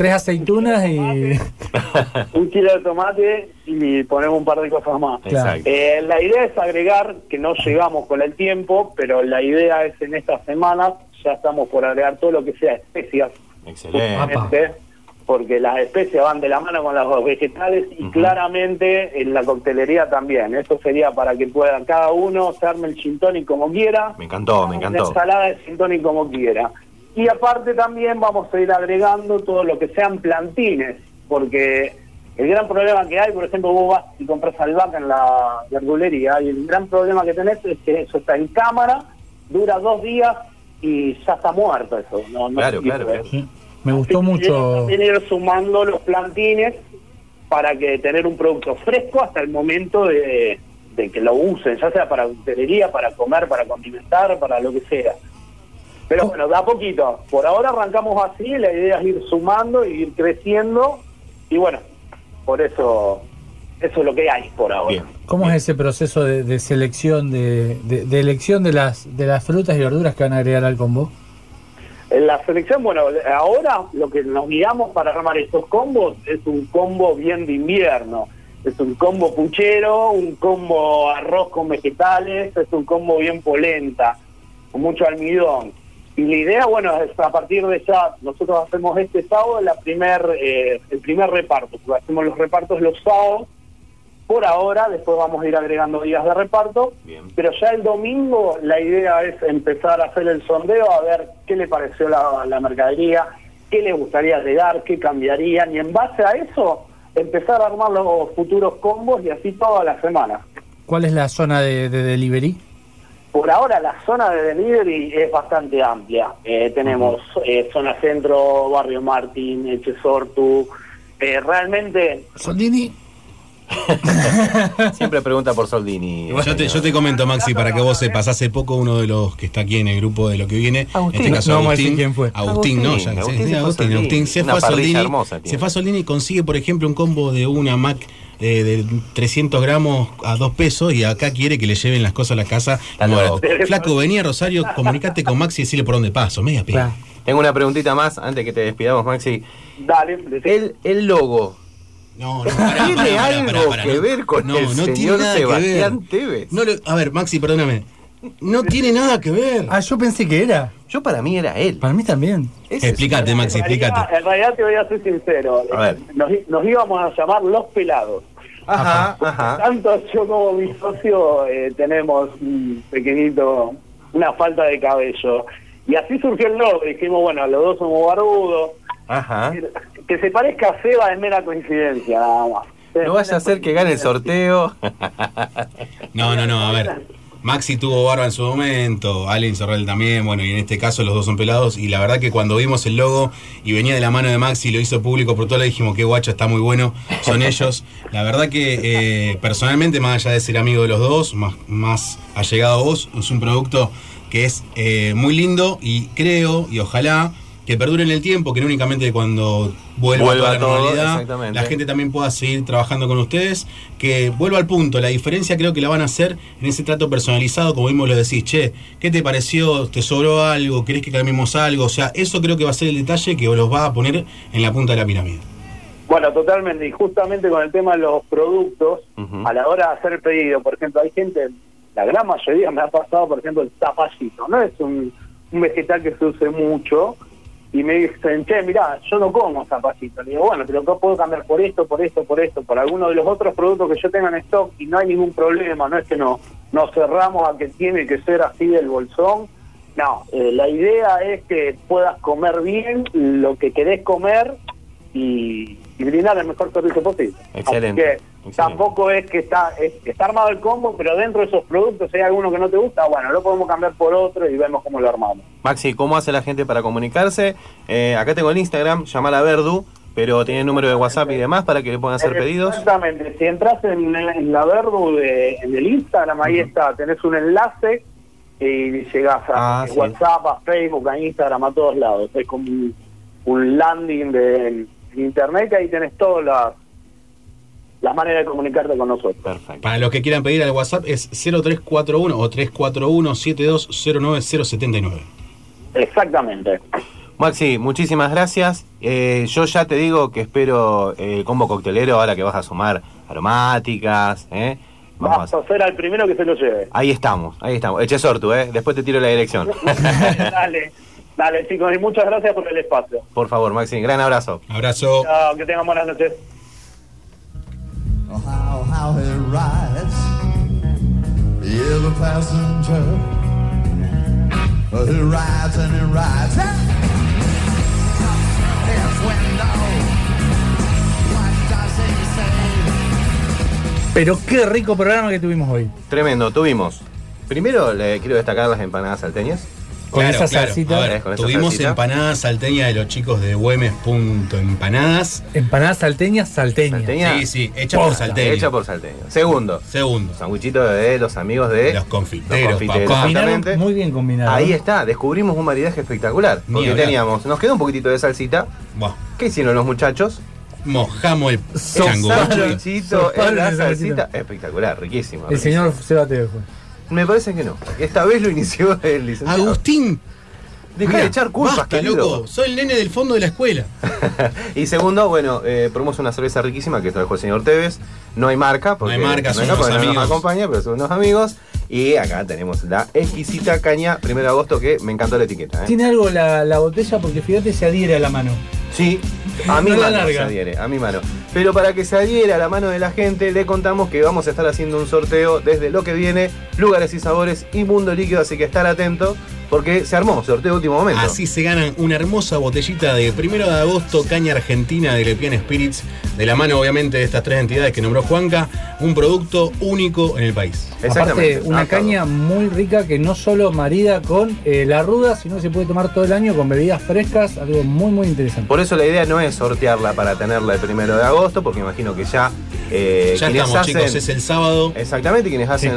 tres aceitunas y. un kilo de tomate y ponemos un par de cosas más. Exacto. Eh, la idea es agregar, que no llegamos con el tiempo, pero la idea es en estas semanas, ya estamos por agregar todo lo que sea especias. Excelente. justamente, porque las especias van de la mano con los vegetales y claramente en la coctelería también. Esto sería para que puedan cada uno se arme el gin como quiera. Me encantó, me Una encantó. ensalada de gin como quiera. Y aparte también vamos a ir agregando todo lo que sean plantines, porque el gran problema que hay, por ejemplo, vos vas y compras albahaca en la verdulería y el gran problema que tenés es que eso está en cámara, dura dos días y ya está muerto eso. No, no Claro, claro, claro. Me gustó Y mucho. también ir sumando los plantines para que tener un producto fresco hasta el momento de, de que lo usen, ya sea para hostelería, para comer, para condimentar, para lo que sea. Pero bueno, da poquito. Por ahora arrancamos así, la idea es ir sumando y ir creciendo. Y bueno, por eso, eso es lo que hay por ahora. ¿Cómo es ese proceso de, de selección, de, de- de elección de las, de las frutas y verduras que van a agregar al combo? En la selección, bueno, ahora lo que nos guiamos para armar estos combos es un combo bien de invierno. Es un combo puchero, un combo arroz con vegetales, es un combo bien polenta, con mucho almidón. Y la idea, bueno, es a partir de ya, nosotros hacemos este sábado la primer, eh, el primer reparto, porque hacemos los repartos los sábados. Por ahora, después vamos a ir agregando días de reparto, pero ya el domingo la idea es empezar a hacer el sondeo, a ver qué le pareció la, la mercadería, qué le gustaría agregar, qué cambiarían, y en base a eso empezar a armar los futuros combos y así toda la semana. ¿Cuál es la zona de, de delivery? Por ahora la zona de delivery es bastante amplia. Eh, tenemos eh, zona centro, barrio Martín, Echesortu. Eh, realmente Soldini. Siempre pregunta por Soldini. Yo te, yo te comento, Maxi, para que vos sepas, hace poco uno de los que está aquí en el grupo de lo que viene, Agustín. en este caso No Agustín, quién fue. Agustín, no, ya, Agustín, Agustín sí, se fue a Agustín, Soldini. Agustín se Una fue a parrilla Soldini, hermosa tiene. se fue a Soldini y consigue, por ejemplo, un combo de una Mac eh, de 300 gramos a 2 pesos y acá quiere que le lleven las cosas a la casa. barato. Flaco, venía a Rosario, comunicate con Maxi y decirle por dónde paso, media pena. Tengo una preguntita más antes que te despidamos, Maxi. Dale, el, el logo. No, ¿Tiene pará, pará, algo pará, que no. ver con No, el no tiene nada que Sebastián ver. Tevez? No a ver, Maxi, perdóname. No tiene nada que ver. Ah, yo pensé que era. Yo para mí era él. Para mí también. Explícate, Maxi, En realidad- explícate. En realidad te voy a ser sincero. A ver. Nos, nos íbamos a llamar Los Pelados. Ajá, ajá. Tanto yo como mi socio eh, tenemos un pequeñito, una falta de cabello. Y así surgió el logo. Dijimos, bueno, los dos somos barbudos. Ajá. Que se parezca a Seba es mera coincidencia, nada más. No vaya a ser que gane el sorteo. No, no, no, a ver. Maxi tuvo barba en su momento, Allen Sorrell también, bueno, y en este caso los dos son pelados. Y la verdad que cuando vimos el logo y venía de la mano de Maxi, lo hizo público por todo, le dijimos que guacho, está muy bueno, son ellos. La verdad que eh, personalmente, más allá de ser amigo de los dos, más, más allegado a vos, es un producto que es eh, muy lindo y creo, y ojalá, que perdure en el tiempo, que no únicamente cuando vuelva, Vuelva toda la todo, normalidad, la gente también pueda seguir trabajando con ustedes, que vuelva al punto, la diferencia creo que la van a hacer en ese trato personalizado, como mismo lo decís, che, ¿qué te pareció? ¿Te sobró algo? ¿Querés que cambiemos algo? O sea, eso creo que va a ser el detalle que los va a poner en la punta de la pirámide. Bueno, totalmente. Y justamente con el tema de los productos, a la hora de hacer el pedido, por ejemplo, hay gente, la gran mayoría me ha pasado, por ejemplo, el zapallito. No es un, un vegetal que se use mucho. Y me dicen, che, mirá, yo no como zapallito. Le digo, bueno, te lo puedo cambiar por esto, por esto, por esto, por alguno de los otros productos que yo tenga en stock y no hay ningún problema. No es que no, nos cerramos a que tiene que ser así del bolsón. No, eh, la idea es que puedas comer bien lo que querés comer y, y brindar el mejor servicio posible. Excelente, Así que tampoco es que está es- está armado el combo, pero dentro de esos productos, hay alguno que no te gusta, bueno, lo podemos cambiar por otro y vemos cómo lo armamos. Maxi, ¿cómo hace la gente para comunicarse? Eh, acá tengo el Instagram, llamar a Verdu, pero tiene número de WhatsApp y demás para que le puedan hacer pedidos. Exactamente, si entras en, en la Verdu de- en el Instagram, ahí está, tenés un enlace y llegás a Ah, sí. WhatsApp, a Facebook, a Instagram, a todos lados. Es como un, un landing de en internet y ahí tenés todas las, las maneras de comunicarte con nosotros. Perfecto. Para los que quieran pedir al WhatsApp es 0341 o 341 7209 Exactamente. Maxi, muchísimas gracias. Eh, yo ya te digo que espero el combo coctelero ahora que vas a sumar aromáticas. ¿eh? Vamos Vas a ser al primero que se lo lleve. Ahí estamos, ahí estamos. Eche sortu, ¿eh? Después te tiro la dirección. dale, dale chicos, y muchas gracias por el espacio. Por favor, Maxi, gran abrazo. Abrazo. Chao, que tengan buenas noches. Oh, how, how he rides, every passenger. He rides and he rides. His window. What does he say? Pero qué rico programa que tuvimos hoy. Tremendo, tuvimos. Primero le quiero destacar las empanadas salteñas. Con esa salsita. A ver, Eh, tuvimos salsita. empanadas salteñas de los chicos de Güemes.empanadas. Empanadas salteñas, salteñas. Salteña. Sí, sí, hecha por Posta, salteños. Hecha por salteño. Segundo, Segundo, sandwichito de los amigos de los confiteros, los confiteros. Exactamente. muy bien combinado. Ahí está, descubrimos un maridaje espectacular. Ni Porque hablar. teníamos, nos quedó un poquito de salsita. Buah, ¿Qué hicieron los muchachos? mojamos el chango. Pablo en la en el sandwichito. salsita. Espectacular, riquísimo. El señor Seba Teo fue. Me parece que no. Esta vez lo inició el licenciado. Agustín, Deja de echar culpas, basta, querido. loco. Soy el nene del fondo de la escuela. Y segundo, bueno, eh, probamos una cerveza riquísima que trajo el señor Tevez. No hay marca, porque No hay marca, son porque unos no amigos. nos acompaña, pero son unos amigos. Y acá tenemos la exquisita caña, primero de agosto, que me encantó la etiqueta. ¿eh? Tiene algo la, la botella porque fíjate se adhiere a la mano. Sí, a mi No mano se adhiere, a mi mano. Pero para que se adhiera a la mano de la gente, le contamos que vamos a estar haciendo un sorteo desde lo que viene, lugares y sabores y mundo líquido, así que estar atento, porque se armó, sorteo de último momento. Así se ganan una hermosa botellita de primero de agosto, caña argentina de Lepian Spirits, de la mano obviamente de estas tres entidades que nombró Juanca, un producto único en el país. Aparte, una Ah, caña muy rica que no solo marida con eh, la ruda, sino se puede tomar todo el año con bebidas frescas, algo muy, muy interesante. Por eso la idea no es sortearla para tenerla el primero de agosto, porque imagino que ya. eh, Ya quienes estamos, hacen- chicos, es el sábado. Exactamente, quienes hacen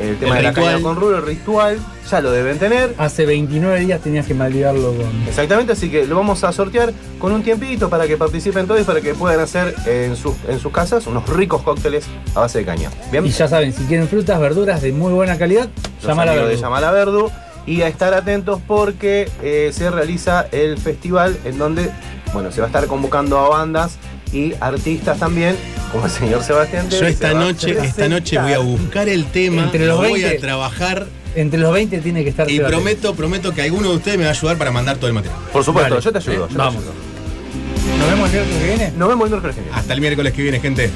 el tema El de la caña con rulo, el ritual, ya lo deben tener. Hace 29 días tenías que maridarlo con. Exactamente, así que lo vamos a sortear con un tiempito para que participen todos y para que puedan hacer en sus, en sus casas unos ricos cócteles a base de caña. Bien, Y ya saben, si quieren frutas, verduras de muy buena calidad, llamar a amigos ver. de Llamala Verdu y a estar atentos porque eh, se realiza el festival en donde bueno se va a estar convocando a bandas y artistas también como el señor Sebastián Yo esta noche, esta noche voy a buscar el tema, Entre los lo voy 20. a trabajar Entre los 20 tiene que estar y Seba prometo, prometo que alguno de ustedes me va a ayudar para mandar todo el material. por supuesto yo te ayudo, yo te Vamos. ayudo. Nos vemos el miércoles que viene. nos vemos el miércoles que viene Hasta el miércoles que viene, gente.